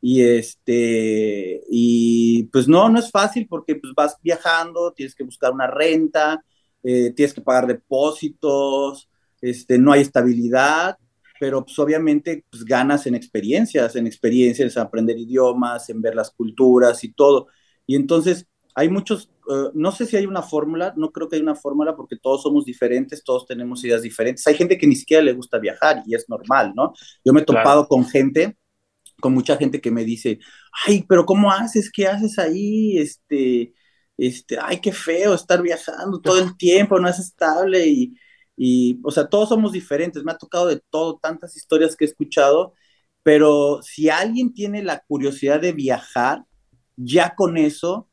Y este, y pues no, no es fácil porque pues vas viajando, tienes que buscar una renta, eh, tienes que pagar depósitos, este, no hay estabilidad, pero pues obviamente pues ganas en experiencias, en experiencias, en aprender idiomas, en ver las culturas y todo. Y entonces hay muchos, eh, no sé si hay una fórmula, no creo que hay una fórmula porque todos somos diferentes, todos tenemos ideas diferentes. Hay gente que ni siquiera le gusta viajar y es normal, ¿no? Yo me he topado con gente, con mucha gente que me dice, ay, pero ¿cómo haces? ¿Qué haces ahí? Este, este, ay, qué feo estar viajando todo el tiempo, no es estable y, y, o sea, todos somos diferentes, me ha tocado de todo, tantas historias que he escuchado, pero si alguien tiene la curiosidad de viajar, ya con eso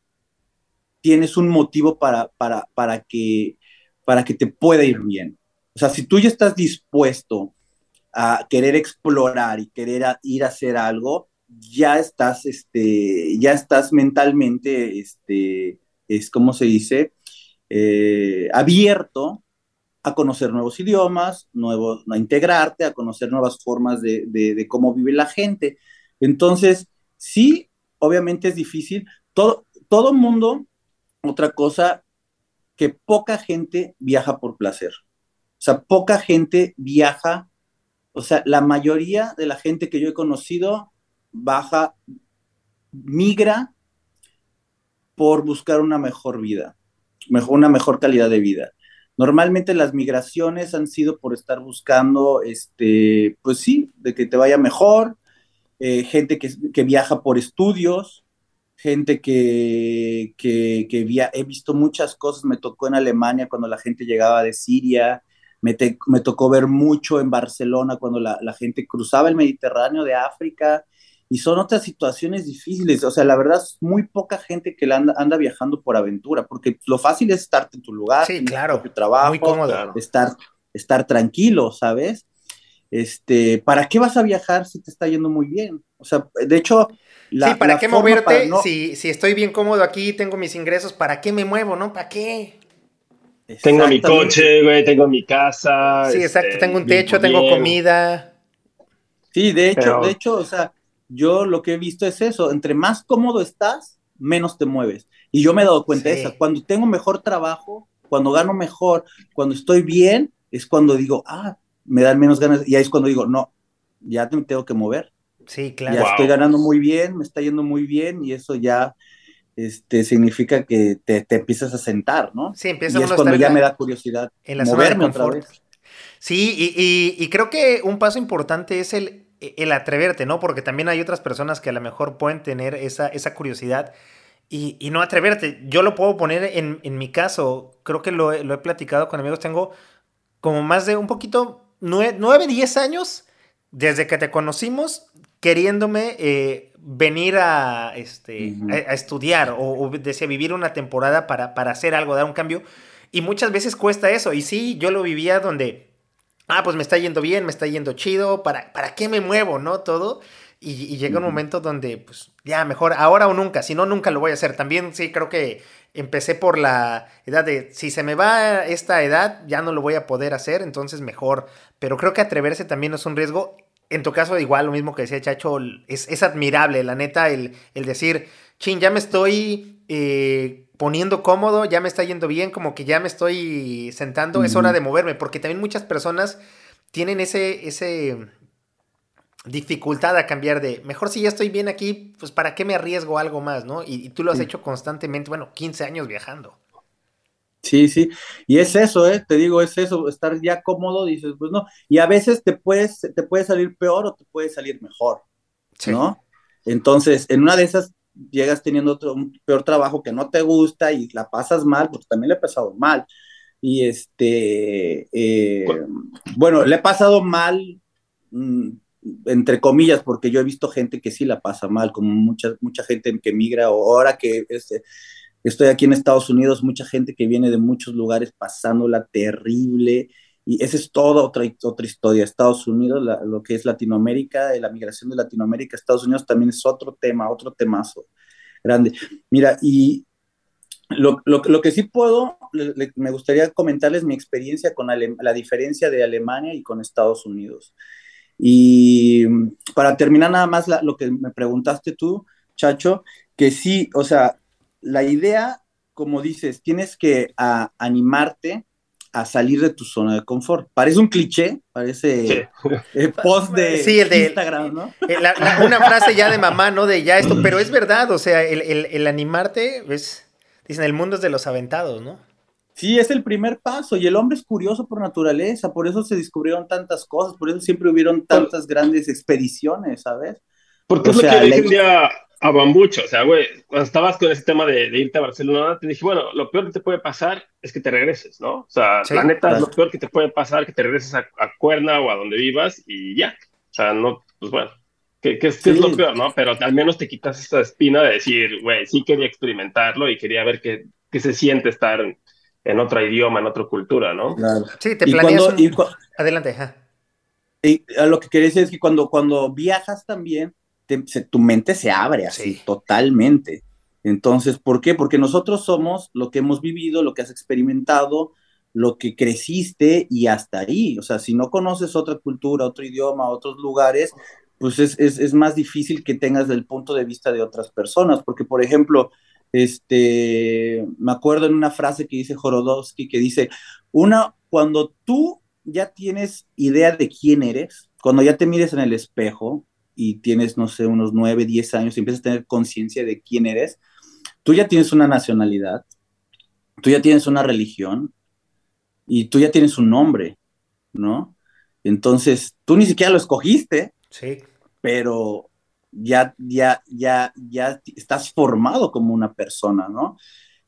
tienes un motivo para, para, para, que, para que te pueda ir bien. O sea, si tú ya estás dispuesto a querer explorar y querer ir a hacer algo, ya estás, este, ya estás mentalmente, este, es como se dice, eh, abierto a conocer nuevos idiomas, nuevos, a integrarte, a conocer nuevas formas de, de, de, cómo vive la gente. Entonces, sí, obviamente es difícil. Todo, todo mundo otra cosa, que poca gente viaja por placer. O sea, poca gente viaja, o sea, la mayoría de la gente que yo he conocido baja, migra por buscar una mejor vida, mejor, una mejor calidad de vida. Normalmente las migraciones han sido por estar buscando, este, pues sí, de que te vaya mejor, eh, gente que, que, viaja por estudios, gente que, que, he visto muchas cosas, me tocó en Alemania cuando la gente llegaba de Siria, me, me tocó ver mucho en Barcelona cuando la, la, gente cruzaba el Mediterráneo de África y son otras situaciones difíciles. O sea, la verdad es muy poca gente que anda, anda viajando por aventura, porque lo fácil es estar en tu lugar,
sí, claro,
tu trabajo, muy cómodo. estar, estar tranquilo, ¿sabes? Este, ¿para qué vas a viajar si te está yendo muy bien? O sea, de hecho,
la, sí, ¿para qué moverte? si, si estoy bien cómodo aquí, tengo mis ingresos, ¿para qué me muevo, no? ¿Para qué?
Tengo mi coche, güey, tengo mi casa.
Sí, exacto, este, tengo un techo, tengo comida.
Sí, de hecho, de hecho, o sea, yo lo que he visto es eso, entre más cómodo estás, menos te mueves. Y yo me he dado cuenta de eso, cuando tengo mejor trabajo, cuando gano mejor, cuando estoy bien, es cuando digo, ah, me dan menos ganas, y ahí es cuando digo, no, ya me tengo que mover.
Sí, claro.
Ya estoy ganando muy bien, me está yendo muy bien, y eso ya este, significa que te, empiezas a sentar, ¿no?
Sí, empieza y
es cuando ya me da curiosidad
en la moverme otra vez. Sí, y, creo que un paso importante es el, el, atreverte, ¿no? Porque también hay otras personas que a lo mejor pueden tener esa, esa curiosidad y, no atreverte. Yo lo puedo poner en, en mi caso, creo que lo, lo, he platicado con amigos, tengo como más de un poquito, nueve, nueve diez años desde que te conocimos queriéndome eh, venir a, este, a, estudiar o, decía, vivir una temporada para, para hacer algo, dar un cambio. Y muchas veces cuesta eso. Y sí, yo lo vivía donde, ah, pues me está yendo bien, me está yendo chido, ¿para, para qué me muevo, no? Todo. Y, llega un momento donde, pues, ya, mejor ahora o nunca, si no, nunca lo voy a hacer. También sí, creo que empecé por la edad de, si se me va esta edad, ya no lo voy a poder hacer, entonces mejor. Pero creo que atreverse también es un riesgo en tu caso, igual lo mismo que decía Chacho, es, admirable, la neta, el, decir, chin, ya me estoy eh, poniendo cómodo, ya me está yendo bien, como que ya me estoy sentando, es hora de moverme, porque también muchas personas tienen ese, ese dificultad a cambiar de, mejor si ya estoy bien aquí, pues para qué me arriesgo algo más, ¿no? Y, tú lo has hecho constantemente, bueno, 15 años viajando.
Sí, sí, y es eso, ¿eh? Te digo, es eso, estar ya cómodo, dices, pues no, y a veces te puedes, te puede salir peor o te puede salir mejor, ¿no? Entonces, en una de esas llegas teniendo otro, un peor trabajo que no te gusta y la pasas mal, porque también le he pasado mal. Y este, eh, bueno, le he pasado mal, mm, entre comillas, porque yo he visto gente que sí la pasa mal, como mucha, mucha gente que migra o ahora que este, Estoy aquí en Estados Unidos, mucha gente que viene de muchos lugares pasándola terrible. Y esa es toda otra, otra historia. Estados Unidos, lo que es Latinoamérica, la migración de Latinoamérica a Estados Unidos también es otro tema, otro temazo grande. Mira, y lo, lo, lo que sí puedo, me gustaría comentarles mi experiencia con la diferencia de Alemania y con Estados Unidos. Y para terminar nada más lo que me preguntaste tú, Chacho, que sí, o sea, la idea, como dices, tienes que animarte a salir de tu zona de confort. Parece un cliché, parece eh, post de, Instagram, ¿no?
Eh, una frase ya de mamá, ¿no? De ya esto, pero es verdad, o sea, el, animarte es, dicen, el mundo es de los aventados, ¿no?
Sí, es el primer paso y el hombre es curioso por naturaleza, por eso se descubrieron tantas cosas, por eso siempre hubieron tantas grandes expediciones, ¿sabes?
Porque es lo que a bambucho, o sea, güey, cuando estabas con ese tema de, irte a Barcelona, te dije, bueno, lo peor que te puede pasar es que te regreses, ¿no? O sea, la neta, lo peor que te puede pasar que te regreses a, Cuerna o a donde vivas y ya. O sea, no, pues bueno, que, es, lo peor, ¿no? Pero al menos te quitas esta espina de decir, güey, sí quería experimentarlo y quería ver qué, qué se siente estar en, otro idioma, en otra cultura, ¿no?
Claro. Sí, te planeas. Adelante,
Y a lo que quería decir es que cuando, cuando viajas también tu mente se abre así, totalmente. Entonces, ¿por qué? Porque nosotros somos lo que hemos vivido, lo que has experimentado, lo que creciste y hasta ahí. O sea, si no conoces otra cultura, otro idioma, otros lugares, pues es, es, más difícil que tengas el punto de vista de otras personas. Porque, por ejemplo, este, me acuerdo en una frase que dice Jorodowski, que dice, una, cuando tú ya tienes idea de quién eres, cuando ya te mires en el espejo, y tienes, no sé, unos 9, 10 años y empiezas a tener conciencia de quién eres, tú ya tienes una nacionalidad, tú ya tienes una religión y tú ya tienes un nombre, ¿no? Entonces, tú ni siquiera lo escogiste,
sí.
pero ya, ya, ya, ya estás formado como una persona, ¿no?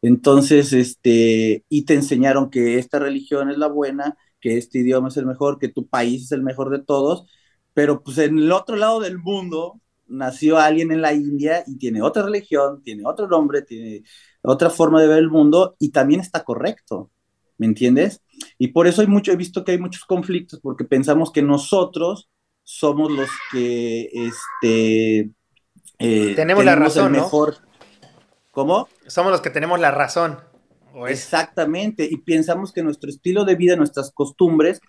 Entonces, este, y te enseñaron que esta religión es la buena, que este idioma es el mejor, que tu país es el mejor de todos, pero pues en el otro lado del mundo, nació alguien en la India y tiene otra religión, tiene otro nombre, tiene otra forma de ver el mundo y también está correcto, ¿me entiendes? Y por eso hay mucho, he visto que hay muchos conflictos porque pensamos que nosotros somos los que, este,
eh, tenemos, la razón, mejor.
¿Cómo?
Somos los que tenemos la razón.
Exactamente, y pensamos que nuestro estilo de vida, nuestras costumbres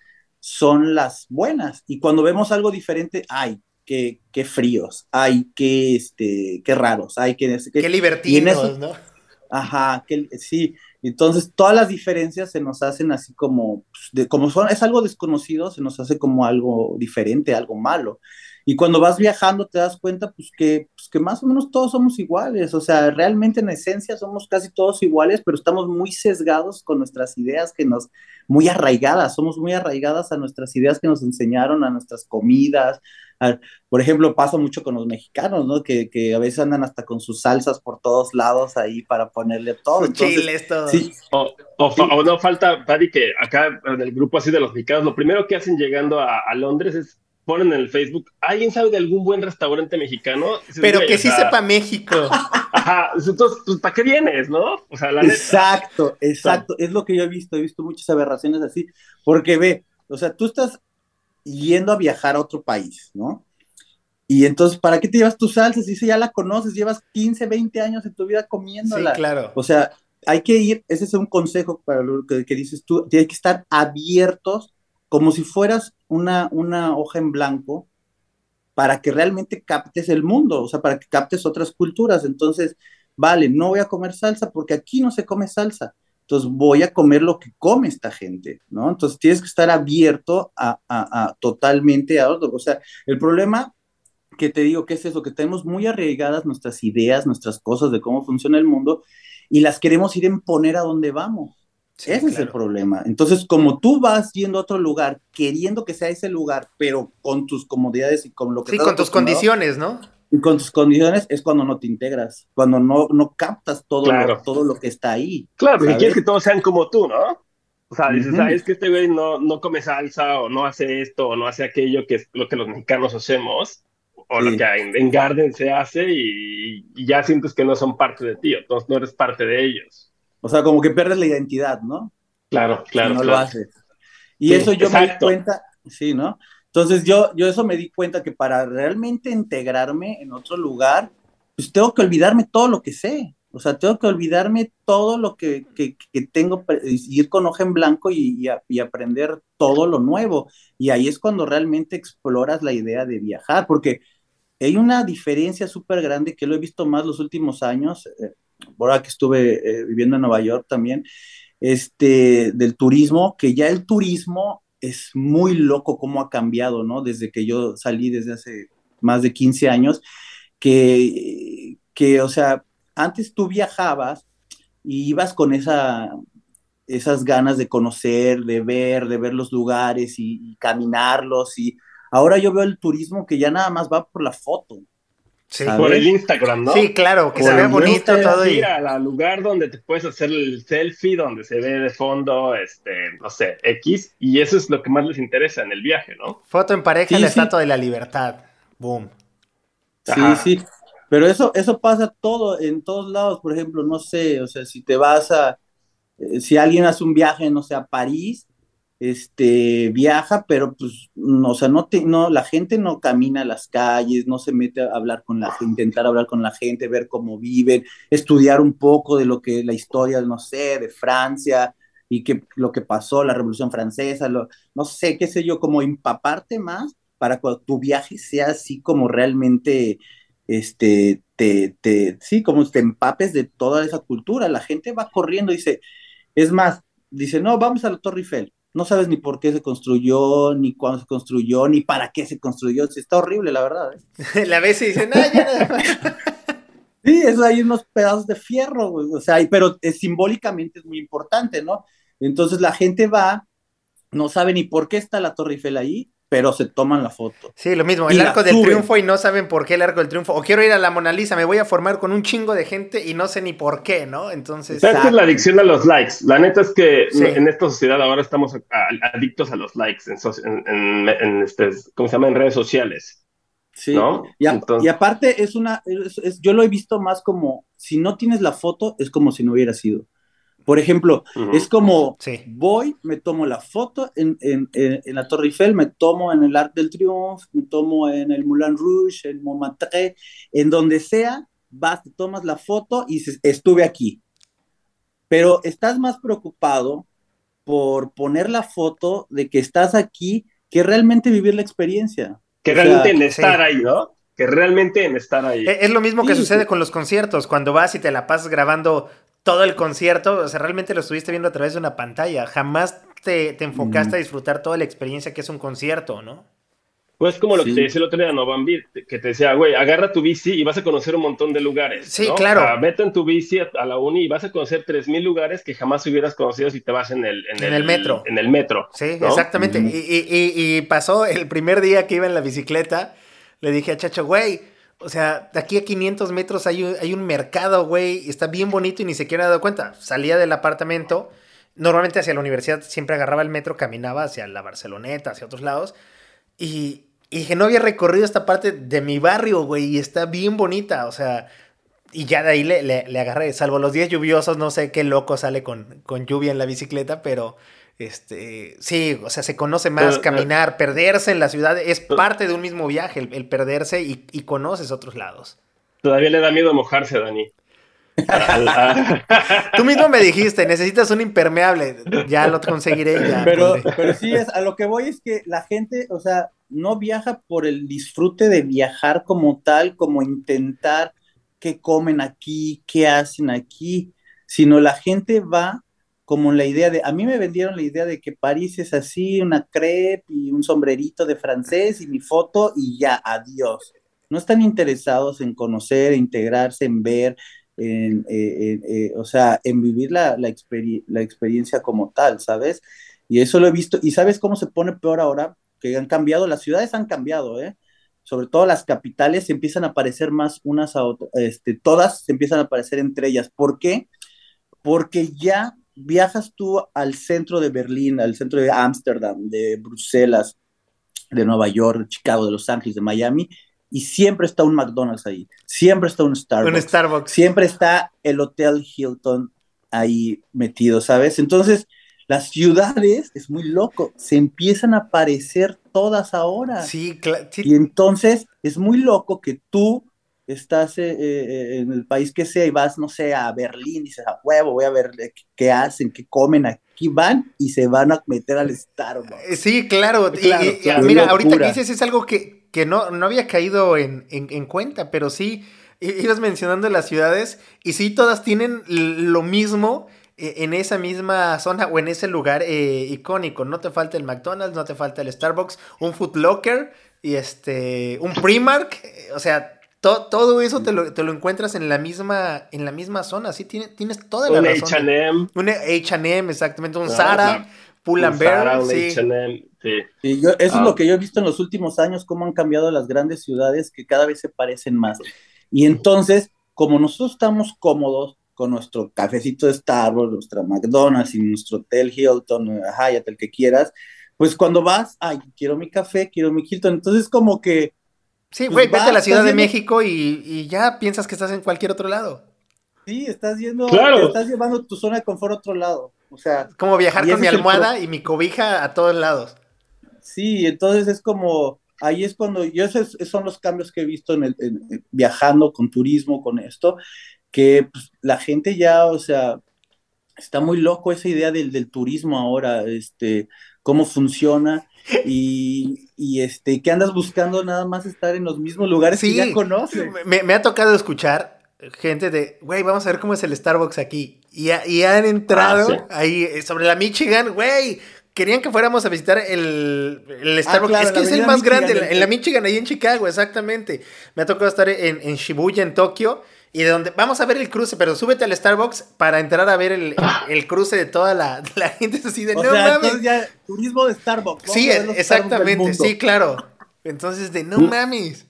son las buenas. Y cuando vemos algo diferente, ay, qué, qué fríos, ay, qué, este, qué raros, ay, qué...
Qué, libertinos, ¿no?
Ajá, que, sí. Entonces, todas las diferencias se nos hacen así como, pues, de, como son, es algo desconocido, se nos hace como algo diferente, algo malo. Y cuando vas viajando te das cuenta pues que, pues, que más o menos todos somos iguales, o sea, realmente en esencia somos casi todos iguales, pero estamos muy sesgados con nuestras ideas que nos, muy arraigadas, somos muy arraigadas a nuestras ideas que nos enseñaron, a nuestras comidas. por ejemplo, pasa mucho con los mexicanos, ¿no? Que, que, a veces andan hasta con sus salsas por todos lados ahí para ponerle todo.
chiles, todo.
Sí. O, o, no falta, Paddy, que acá en el grupo así de los mexicanos, lo primero que hacen llegando a, a Londres es ponen en el Facebook, ¿alguien sabe de algún buen restaurante mexicano?
Pero que sí sepa México.
Ajá, entonces, pues, ¿para qué vienes, no?
O sea, la Exacto, exacto. Es lo que yo he visto, he visto muchas aberraciones así, porque ve, o sea, tú estás yendo a viajar a otro país, ¿no? Y entonces, ¿para qué te llevas tus salsas? Dice, ya la conoces, llevas 15, 20 años en tu vida comiéndola.
Sí, claro.
O sea, hay que ir, ese es un consejo para lo que, que dices tú, tienes que estar abiertos como si fueras una, una hoja en blanco para que realmente captes el mundo, o sea, para que captes otras culturas. Entonces, vale, no voy a comer salsa porque aquí no se come salsa. Entonces voy a comer lo que come esta gente, ¿no? Entonces tienes que estar abierto a, totalmente a otro. O sea, el problema que te digo que es eso, que tenemos muy arraigadas nuestras ideas, nuestras cosas de cómo funciona el mundo y las queremos ir a imponer a donde vamos. Ese es el problema. Entonces, como tú vas yendo a otro lugar, queriendo que sea ese lugar, pero con tus comodidades y con lo que...
Sí, con tus condiciones, ¿no?
Y con tus condiciones es cuando no te integras, cuando no, no captas todo, lo, todo lo que está ahí.
Claro, porque quieres que todos sean como tú, ¿no? O sea, dices, es que este güey no, no come salsa o no hace esto o no hace aquello que es lo que los mexicanos hacemos o lo que en, Garden se hace y, ya sientes que no son parte de ti, entonces no eres parte de ellos.
O sea, como que pierdes la identidad, ¿no?
Claro, claro.
no
lo
haces. Y eso yo me di cuenta, sí, ¿no? Entonces yo, yo eso me di cuenta que para realmente integrarme en otro lugar, pues tengo que olvidarme todo lo que sé. O sea, tengo que olvidarme todo lo que, que, que tengo, ir con hoja en blanco y, y, aprender todo lo nuevo. Y ahí es cuando realmente exploras la idea de viajar, porque hay una diferencia súper grande que lo he visto más los últimos años, eh, ahora que estuve eh, viviendo en Nueva York también, este, del turismo, que ya el turismo es muy loco cómo ha cambiado, ¿no? Desde que yo salí desde hace más de 15 años, que, que o sea, antes tú viajabas y ibas con esa, esas ganas de conocer, de ver, de ver los lugares y caminarlos, y ahora yo veo el turismo que ya nada más va por la foto,
Sí, por el Instagram, ¿no?
Sí, claro, que se ve bonito todo.
Ir al lugar donde te puedes hacer el selfie, donde se ve de fondo, este, no sé, X, y eso es lo que más les interesa en el viaje, ¿no?
Foto en pareja en la Estatua de la Libertad. Boom.
Sí, sí. Pero eso, eso pasa todo, en todos lados, por ejemplo, no sé, o sea, si te vas a, eh, si alguien hace un viaje, no sé, a París, este, viaja, pero pues, no, o sea, no, te, no, la gente no camina a las calles, no se mete a hablar con la gente, intentar hablar con la gente, ver cómo viven, estudiar un poco de lo que la historia, no sé, de Francia y que, lo que pasó, la Revolución Francesa, no sé, qué sé yo, como empaparte más para que tu viaje sea así como realmente, este, te, te, sí, como te empapes de toda esa cultura. La gente va corriendo dice, es más, dice, no, vamos a la Torre Eiffel no sabes ni por qué se construyó, ni cuándo se construyó, ni para qué se construyó. está horrible, la verdad.
¿eh? la vez y dicen, ¡ay, ya
Sí, eso hay unos pedazos de fierro, o sea, pero es, simbólicamente es muy importante, ¿no? Entonces la gente va, no sabe ni por qué está la Torre Eiffel ahí, pero se toman la foto.
Sí, lo mismo, el arco del triunfo y no saben por qué el arco del triunfo. O quiero ir a la Mona Lisa, me voy a formar con un chingo de gente y no sé ni por qué, ¿no? Entonces.
¿Sabes es la adicción a los likes? La neta es que en esta sociedad ahora estamos adictos a los likes en, en, este, ¿cómo se llama? En redes sociales.
Sí, y, aparte es una, yo lo he visto más como, si no tienes la foto, es como si no hubiera sido. Por ejemplo, es como voy, me tomo la foto en, la Torre Eiffel, me tomo en el Arc del Triomphe, me tomo en el Moulin Rouge, en Montmartre, en donde sea, vas, te tomas la foto y dices, estuve aquí. Pero estás más preocupado por poner la foto de que estás aquí que realmente vivir la experiencia.
Que realmente en estar ahí, ¿no? Que realmente en estar ahí.
E, es lo mismo que sucede con los conciertos, cuando vas y te la pasas grabando todo el concierto, o sea, realmente lo estuviste viendo a través de una pantalla, jamás te, enfocaste a disfrutar toda la experiencia que es un concierto, ¿no?
Pues como lo que te decía el otro día que te decía, güey, agarra tu bici y vas a conocer un montón de lugares.
Sí, claro.
O vete en tu bici a, la uni y vas a conocer 3.000 lugares que jamás hubieras conocido si te vas en el,
en, el, metro.
En el metro.
Sí, exactamente. y, pasó el primer día que iba en la bicicleta, le dije a Chacho, güey, o sea, aquí a 500 metros hay un, hay un mercado, güey, está bien bonito y ni siquiera he dado cuenta. Salía del apartamento, normalmente hacia la universidad siempre agarraba el metro, caminaba hacia la Barceloneta, hacia otros lados. Y, y dije, no había recorrido esta parte de mi barrio, güey, y está bien bonita, o sea, y ya de ahí le, le, agarré, salvo los días lluviosos, no sé qué loco sale con, con, lluvia en la bicicleta, pero este, sí, o sea, se conoce más caminar, perderse en la ciudad, es parte de un mismo viaje, el, perderse y, y, conoces otros lados.
Todavía le da miedo mojarse, Dani.
Tú mismo me dijiste, necesitas un impermeable, ya lo conseguiré. Ya,
pero, pero sí, es, a lo que voy es que la gente, o sea, no viaja por el disfrute de viajar como tal, como intentar qué comen aquí, qué hacen aquí, sino la gente va como la idea de, a mí me vendieron la idea de que París es así, una crepe y un sombrerito de francés y mi foto y ya, adiós. No están interesados en conocer, integrarse, en ver, en, eh, eh, o sea, en vivir la, la, la experiencia como tal, ¿sabes? Y eso lo he visto. ¿Y sabes cómo se pone peor ahora? que han cambiado, las ciudades han cambiado, ¿eh? Sobre todo las capitales se empiezan a parecer más unas a otras, este, todas se empiezan a parecer entre ellas. ¿Por qué? Porque ya viajas tú al centro de Berlín, al centro de Ámsterdam, de Bruselas, de Nueva York, de Chicago, de Los Ángeles, de Miami, y siempre está un McDonald's ahí, siempre está un Starbucks,
un Starbucks.
siempre está el Hotel Hilton ahí metido, ¿sabes? Entonces, las ciudades, es muy loco, se empiezan a aparecer todas ahora.
Sí, claro.
Y entonces es muy loco que tú estás eh, eh, en el país que sea y vas, no sé, a Berlín, y dices, a huevo, voy a ver qué hacen, qué comen aquí, van y se van a meter al Starbucks.
Eh, sí, claro. y, mira, ahorita que dices es algo que, que no, no había caído en, en, en cuenta, pero sí, ibas mencionando las ciudades y sí, todas tienen lo mismo en esa misma zona o en ese lugar eh, icónico. No te falta el McDonald's, no te falta el Starbucks, un Foot Locker y este, un Primark. O sea, todo eso te lo, te lo, encuentras en la misma, en la misma zona. Sí, tienes, tienes toda la
un H&M.
Un H&M, exactamente. Un Zara, Pull and Bear. Sí.
Sí. yo, eso es lo ah. que yo he visto en los últimos años, cómo han cambiado las grandes ciudades que cada vez se parecen más. Y entonces, como nosotros estamos cómodos, con nuestro cafecito de Starbucks, nuestra McDonald's y nuestro Hotel Hilton, Hyatt, el que quieras, pues cuando vas, ay, quiero mi café, quiero mi Hilton, entonces como que...
Sí, pues güey, vete a la Ciudad de México y, ya piensas que estás en cualquier otro lado.
Sí, estás yendo, claro. estás llevando tu zona de confort a otro lado, o sea...
Como viajar con mi almohada y mi cobija a todos lados.
Sí, entonces es como, ahí es cuando, yo esos son los cambios que he visto en el, viajando con turismo, con esto, que pues, la gente ya, o sea, está muy loco esa idea del, del turismo ahora, este, cómo funciona y, y, este, que andas buscando nada más estar en los mismos lugares que ya conoces.
Me, me, ha tocado escuchar gente de, güey, vamos a ver cómo es el Starbucks aquí. Y, y han entrado ah, ahí eh, sobre la Michigan, güey. Querían que fuéramos a visitar el, el ah, Starbucks. es que es el más grande, en la Michigan, ahí en Chicago, exactamente. Me ha tocado estar en, en Shibuya, en Tokio y de donde vamos a ver el cruce, pero súbete al Starbucks para entrar a ver el, el cruce de toda la, la gente. así de,
o no sea, mames. ya, turismo de Starbucks.
Sí, exactamente, sí, claro. Entonces, de no mm. mames.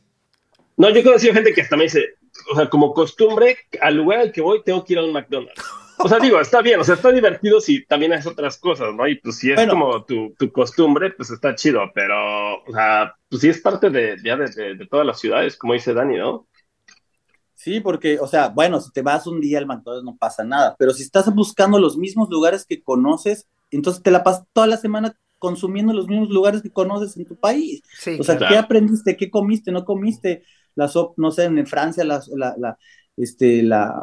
No, yo he conocido gente que hasta me dice, o sea, como costumbre, al lugar al que voy tengo que ir a un McDonald's. O sea, digo, está bien, o sea, está divertido si también es otras cosas, ¿no? Y pues si es como tu, tu, costumbre, pues está chido, pero, o sea, pues sí es parte de, ya de, de, todas las ciudades, como dice Dani, ¿no?
Sí, porque, o sea, bueno, si te vas un día al McDonald's no pasa nada, pero si estás buscando los mismos lugares que conoces, entonces te la pasas toda la semana consumiendo los mismos lugares que conoces en tu país. Sí, o sea, ¿qué aprendiste? ¿Qué comiste? ¿No comiste? La sopa, no sé, en Francia la, la, este, la,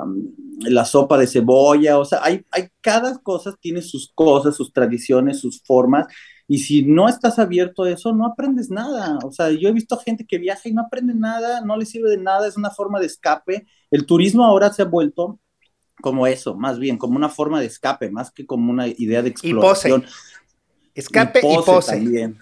la, sopa de cebolla, o sea, hay, hay, cada cosa tiene sus cosas, sus tradiciones, sus formas, y si no estás abierto a eso, no aprendes nada. O sea, yo he visto gente que viaja y no aprende nada, no le sirve de nada, es una forma de escape. El turismo ahora se ha vuelto como eso, más bien, como una forma de escape, más que como una idea de exploración.
Y pose. Escape y pose. También.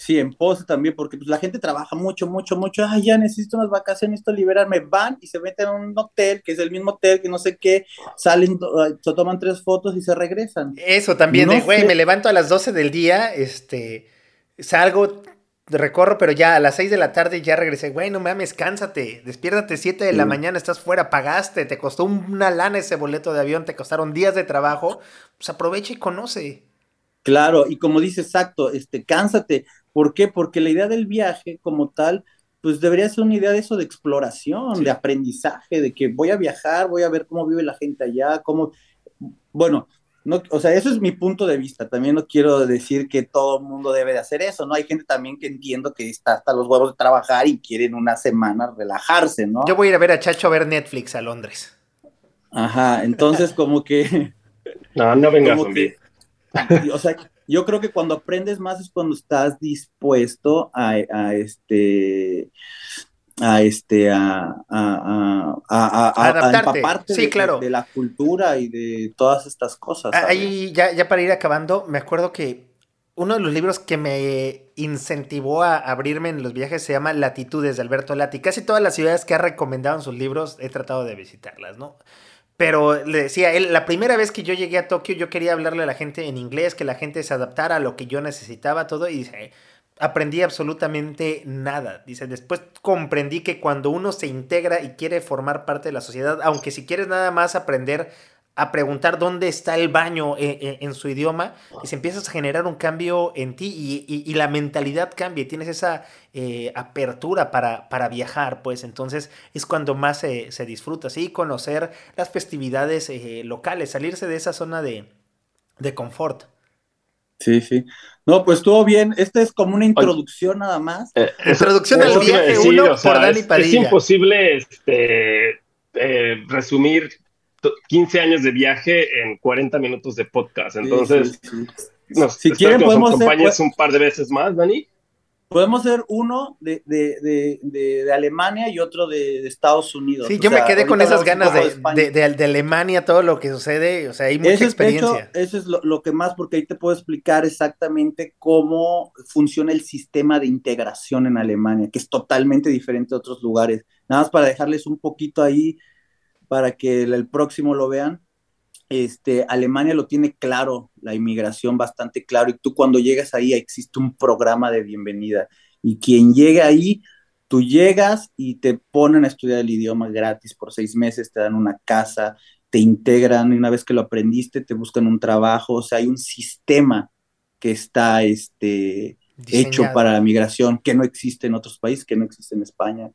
Sí, en pose también, porque pues, la gente trabaja mucho, mucho, mucho. Ay, ya necesito unas vacaciones, necesito liberarme. Van y se meten a un hotel, que es el mismo hotel, que no sé qué, salen, se toman tres fotos y se regresan.
Eso también, de, güey, me levanto a las 12 del día, este, salgo, recorro, pero ya a las 6 de la tarde ya regresé. Güey, no mames, cánsate, despiértate 7 de la mañana, estás fuera, pagaste, te costó una lana ese boleto de avión, te costaron días de trabajo, pues aprovecha y conoce.
Claro, y como dice exacto, este, cánsate. ¿Por qué? Porque la idea del viaje como tal, pues debería ser una idea de eso de exploración, de aprendizaje, de que voy a viajar, voy a ver cómo vive la gente allá, cómo, bueno, no, o sea, eso es mi punto de vista. También no quiero decir que todo el mundo debe de hacer eso, ¿no? Hay gente también que entiendo que está hasta los huevos de trabajar y quieren una semana relajarse, ¿no?
Yo voy a ir a ver a Chacho a ver Netflix a Londres.
Ajá, entonces como que...
No, no vengas,
o sea, yo creo que cuando aprendes más es cuando estás dispuesto a, este a este a, a,
a, sí,
de,
claro.
de, la cultura y de todas estas cosas.
Ahí ya, ya para ir acabando, me acuerdo que uno de los libros que me incentivó a abrirme en los viajes se llama Latitudes de Alberto Lati. Casi todas las ciudades que ha recomendado en sus libros he tratado de visitarlas, ¿no? Pero le decía, él, la primera vez que yo llegué a Tokio, yo quería hablarle a la gente en inglés, que la gente se adaptara a lo que yo necesitaba, todo, y dice, aprendí absolutamente nada. Dice, después comprendí que cuando uno se integra y quiere formar parte de la sociedad, aunque si quieres nada más aprender a preguntar dónde está el baño eh, eh, en, su idioma y se empiezas a generar un cambio en ti y, la mentalidad cambia y tienes esa eh, apertura para, para, viajar, pues entonces es cuando más se, disfruta, ¿sí? Conocer las festividades locales, salirse de esa zona de, confort.
Sí, sí. No, pues estuvo bien. Esta es como una introducción nada más.
introducción al viaje uno por Dani Padilla.
Es imposible este, resumir 15 años de viaje en 40 minutos de podcast. Entonces, si quieren, podemos acompañes un par de veces más, Dani.
Podemos hacer uno de, de, de, Alemania y otro de, Estados Unidos.
Sí, yo me quedé con esas ganas de, Alemania, todo lo que sucede, o sea, hay mucha experiencia.
eso es lo, lo, que más, porque ahí te puedo explicar exactamente cómo funciona el sistema de integración en Alemania, que es totalmente diferente a otros lugares. Nada más para dejarles un poquito ahí para que el, próximo lo vean. Este, Alemania lo tiene claro, la inmigración bastante claro, y tú cuando llegas ahí existe un programa de bienvenida, y quien llegue ahí, tú llegas y te ponen a estudiar el idioma gratis por seis meses, te dan una casa, te integran, y una vez que lo aprendiste, te buscan un trabajo, o sea, hay un sistema que está este, hecho para la migración, que no existe en otros países, que no existe en España,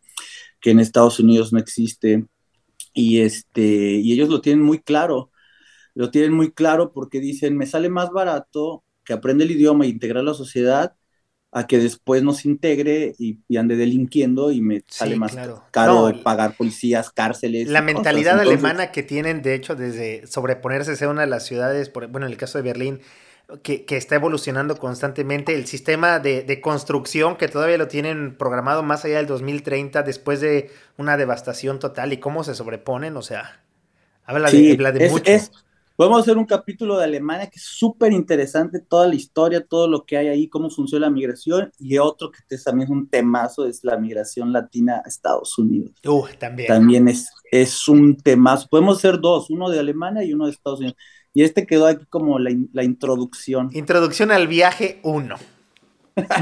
que en Estados Unidos no existe, y, este, y ellos lo tienen muy claro, lo tienen muy claro porque dicen, me sale más barato que aprenda el idioma e integrar a la sociedad a que después nos integre y, ande delinquiendo y me sale más caro pagar policías, cárceles.
La mentalidad alemana que tienen, de hecho, desde sobreponerse sea una de las ciudades, por, bueno, en el caso de Berlín, que, está evolucionando constantemente, el sistema de, construcción que todavía lo tienen programado más allá del 2030 después de una devastación total y cómo se sobreponen, o sea, habla, de, mucho.
podemos hacer un capítulo de Alemania que es súper interesante, toda la historia, todo lo que hay ahí, cómo funciona la migración, y otro que también es un temazo, es la migración latina a Estados Unidos.
Uh, también.
También es, es un temazo. Podemos hacer dos, uno de Alemania y uno de Estados Unidos. Y este quedó aquí como la, introducción.
Introducción al viaje 1.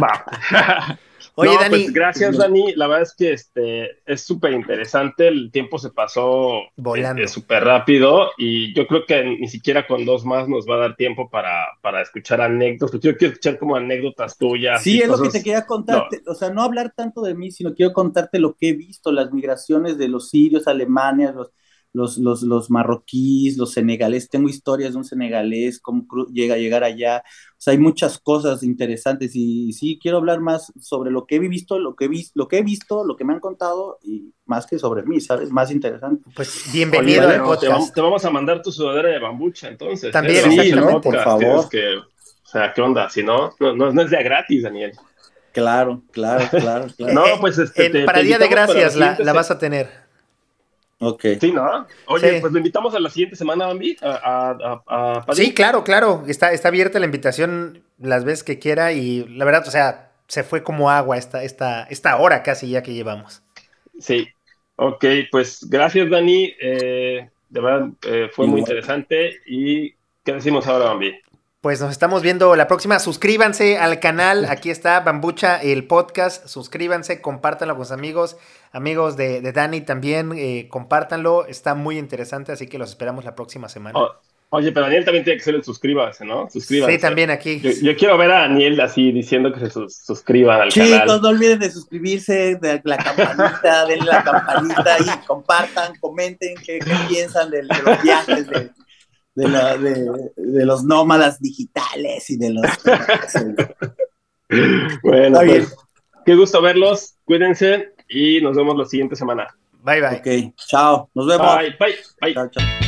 Va. Oye, Dani. Pues gracias, Dani. La verdad es que este es súper interesante. El tiempo se pasó
volando
este, súper rápido y yo creo que ni siquiera con dos más nos va a dar tiempo para, para escuchar anécdotas. Yo quiero escuchar como anécdotas tuyas.
Sí, es lo que te quería contarte. O sea, no hablar tanto de mí, sino quiero contarte lo que he visto, las migraciones de los sirios, alemanes, los los, los, los marroquíes, los senegaleses, tengo historias de un senegalés, cómo llega a llegar allá, o sea, hay muchas cosas interesantes y, sí, quiero hablar más sobre lo que he visto, lo que he, visto, lo que he visto, lo que me han contado y más que sobre mí, ¿sabes? Más interesante.
Pues bienvenido al
podcast. Te vamos, a mandar tu sudadera de bambucha, entonces. ¿eh?
También, sí,
por favor.
Que, o sea, ¿qué onda? Si no, no, no es de gratis, Daniel.
Claro, claro, claro. claro.
no, pues este,
para Día de Gracias la, la vas a tener.
Ok. Sí, ¿no? Oye, pues lo invitamos a la siguiente semana, Bambi, a,
Sí, claro, claro. Está, está abierta la invitación las veces que quiera y la verdad, o sea, se fue como agua esta, esta, esta hora casi ya que llevamos.
Sí. Ok, pues gracias, Dani. Eh, de verdad, eh, fue muy interesante. ¿Y qué decimos ahora, Bambi?
Pues nos estamos viendo la próxima. Suscríbanse al canal. Aquí está Bambucha, el podcast. Suscríbanse, compártanlo con sus amigos. Amigos de, Dani también, eh, compártanlo. Está muy interesante, así que los esperamos la próxima semana.
Oh, oye, pero Daniel también tiene que ser el suscríbase, ¿no? Suscríbanse.
Sí, también aquí.
Yo, quiero ver a Daniel así diciendo que se suscriban al canal.
Chicos, no olviden de suscribirse, de la campanita, denle la campanita y compartan, comenten qué, piensan de, los viajes, de de, la, de, los nómadas digitales y de los...
bueno, pues, qué gusto verlos, cuídense y nos vemos la siguiente semana.
Bye, bye.
Ok, chao, nos vemos.
Bye, bye, bye. Chao, chao.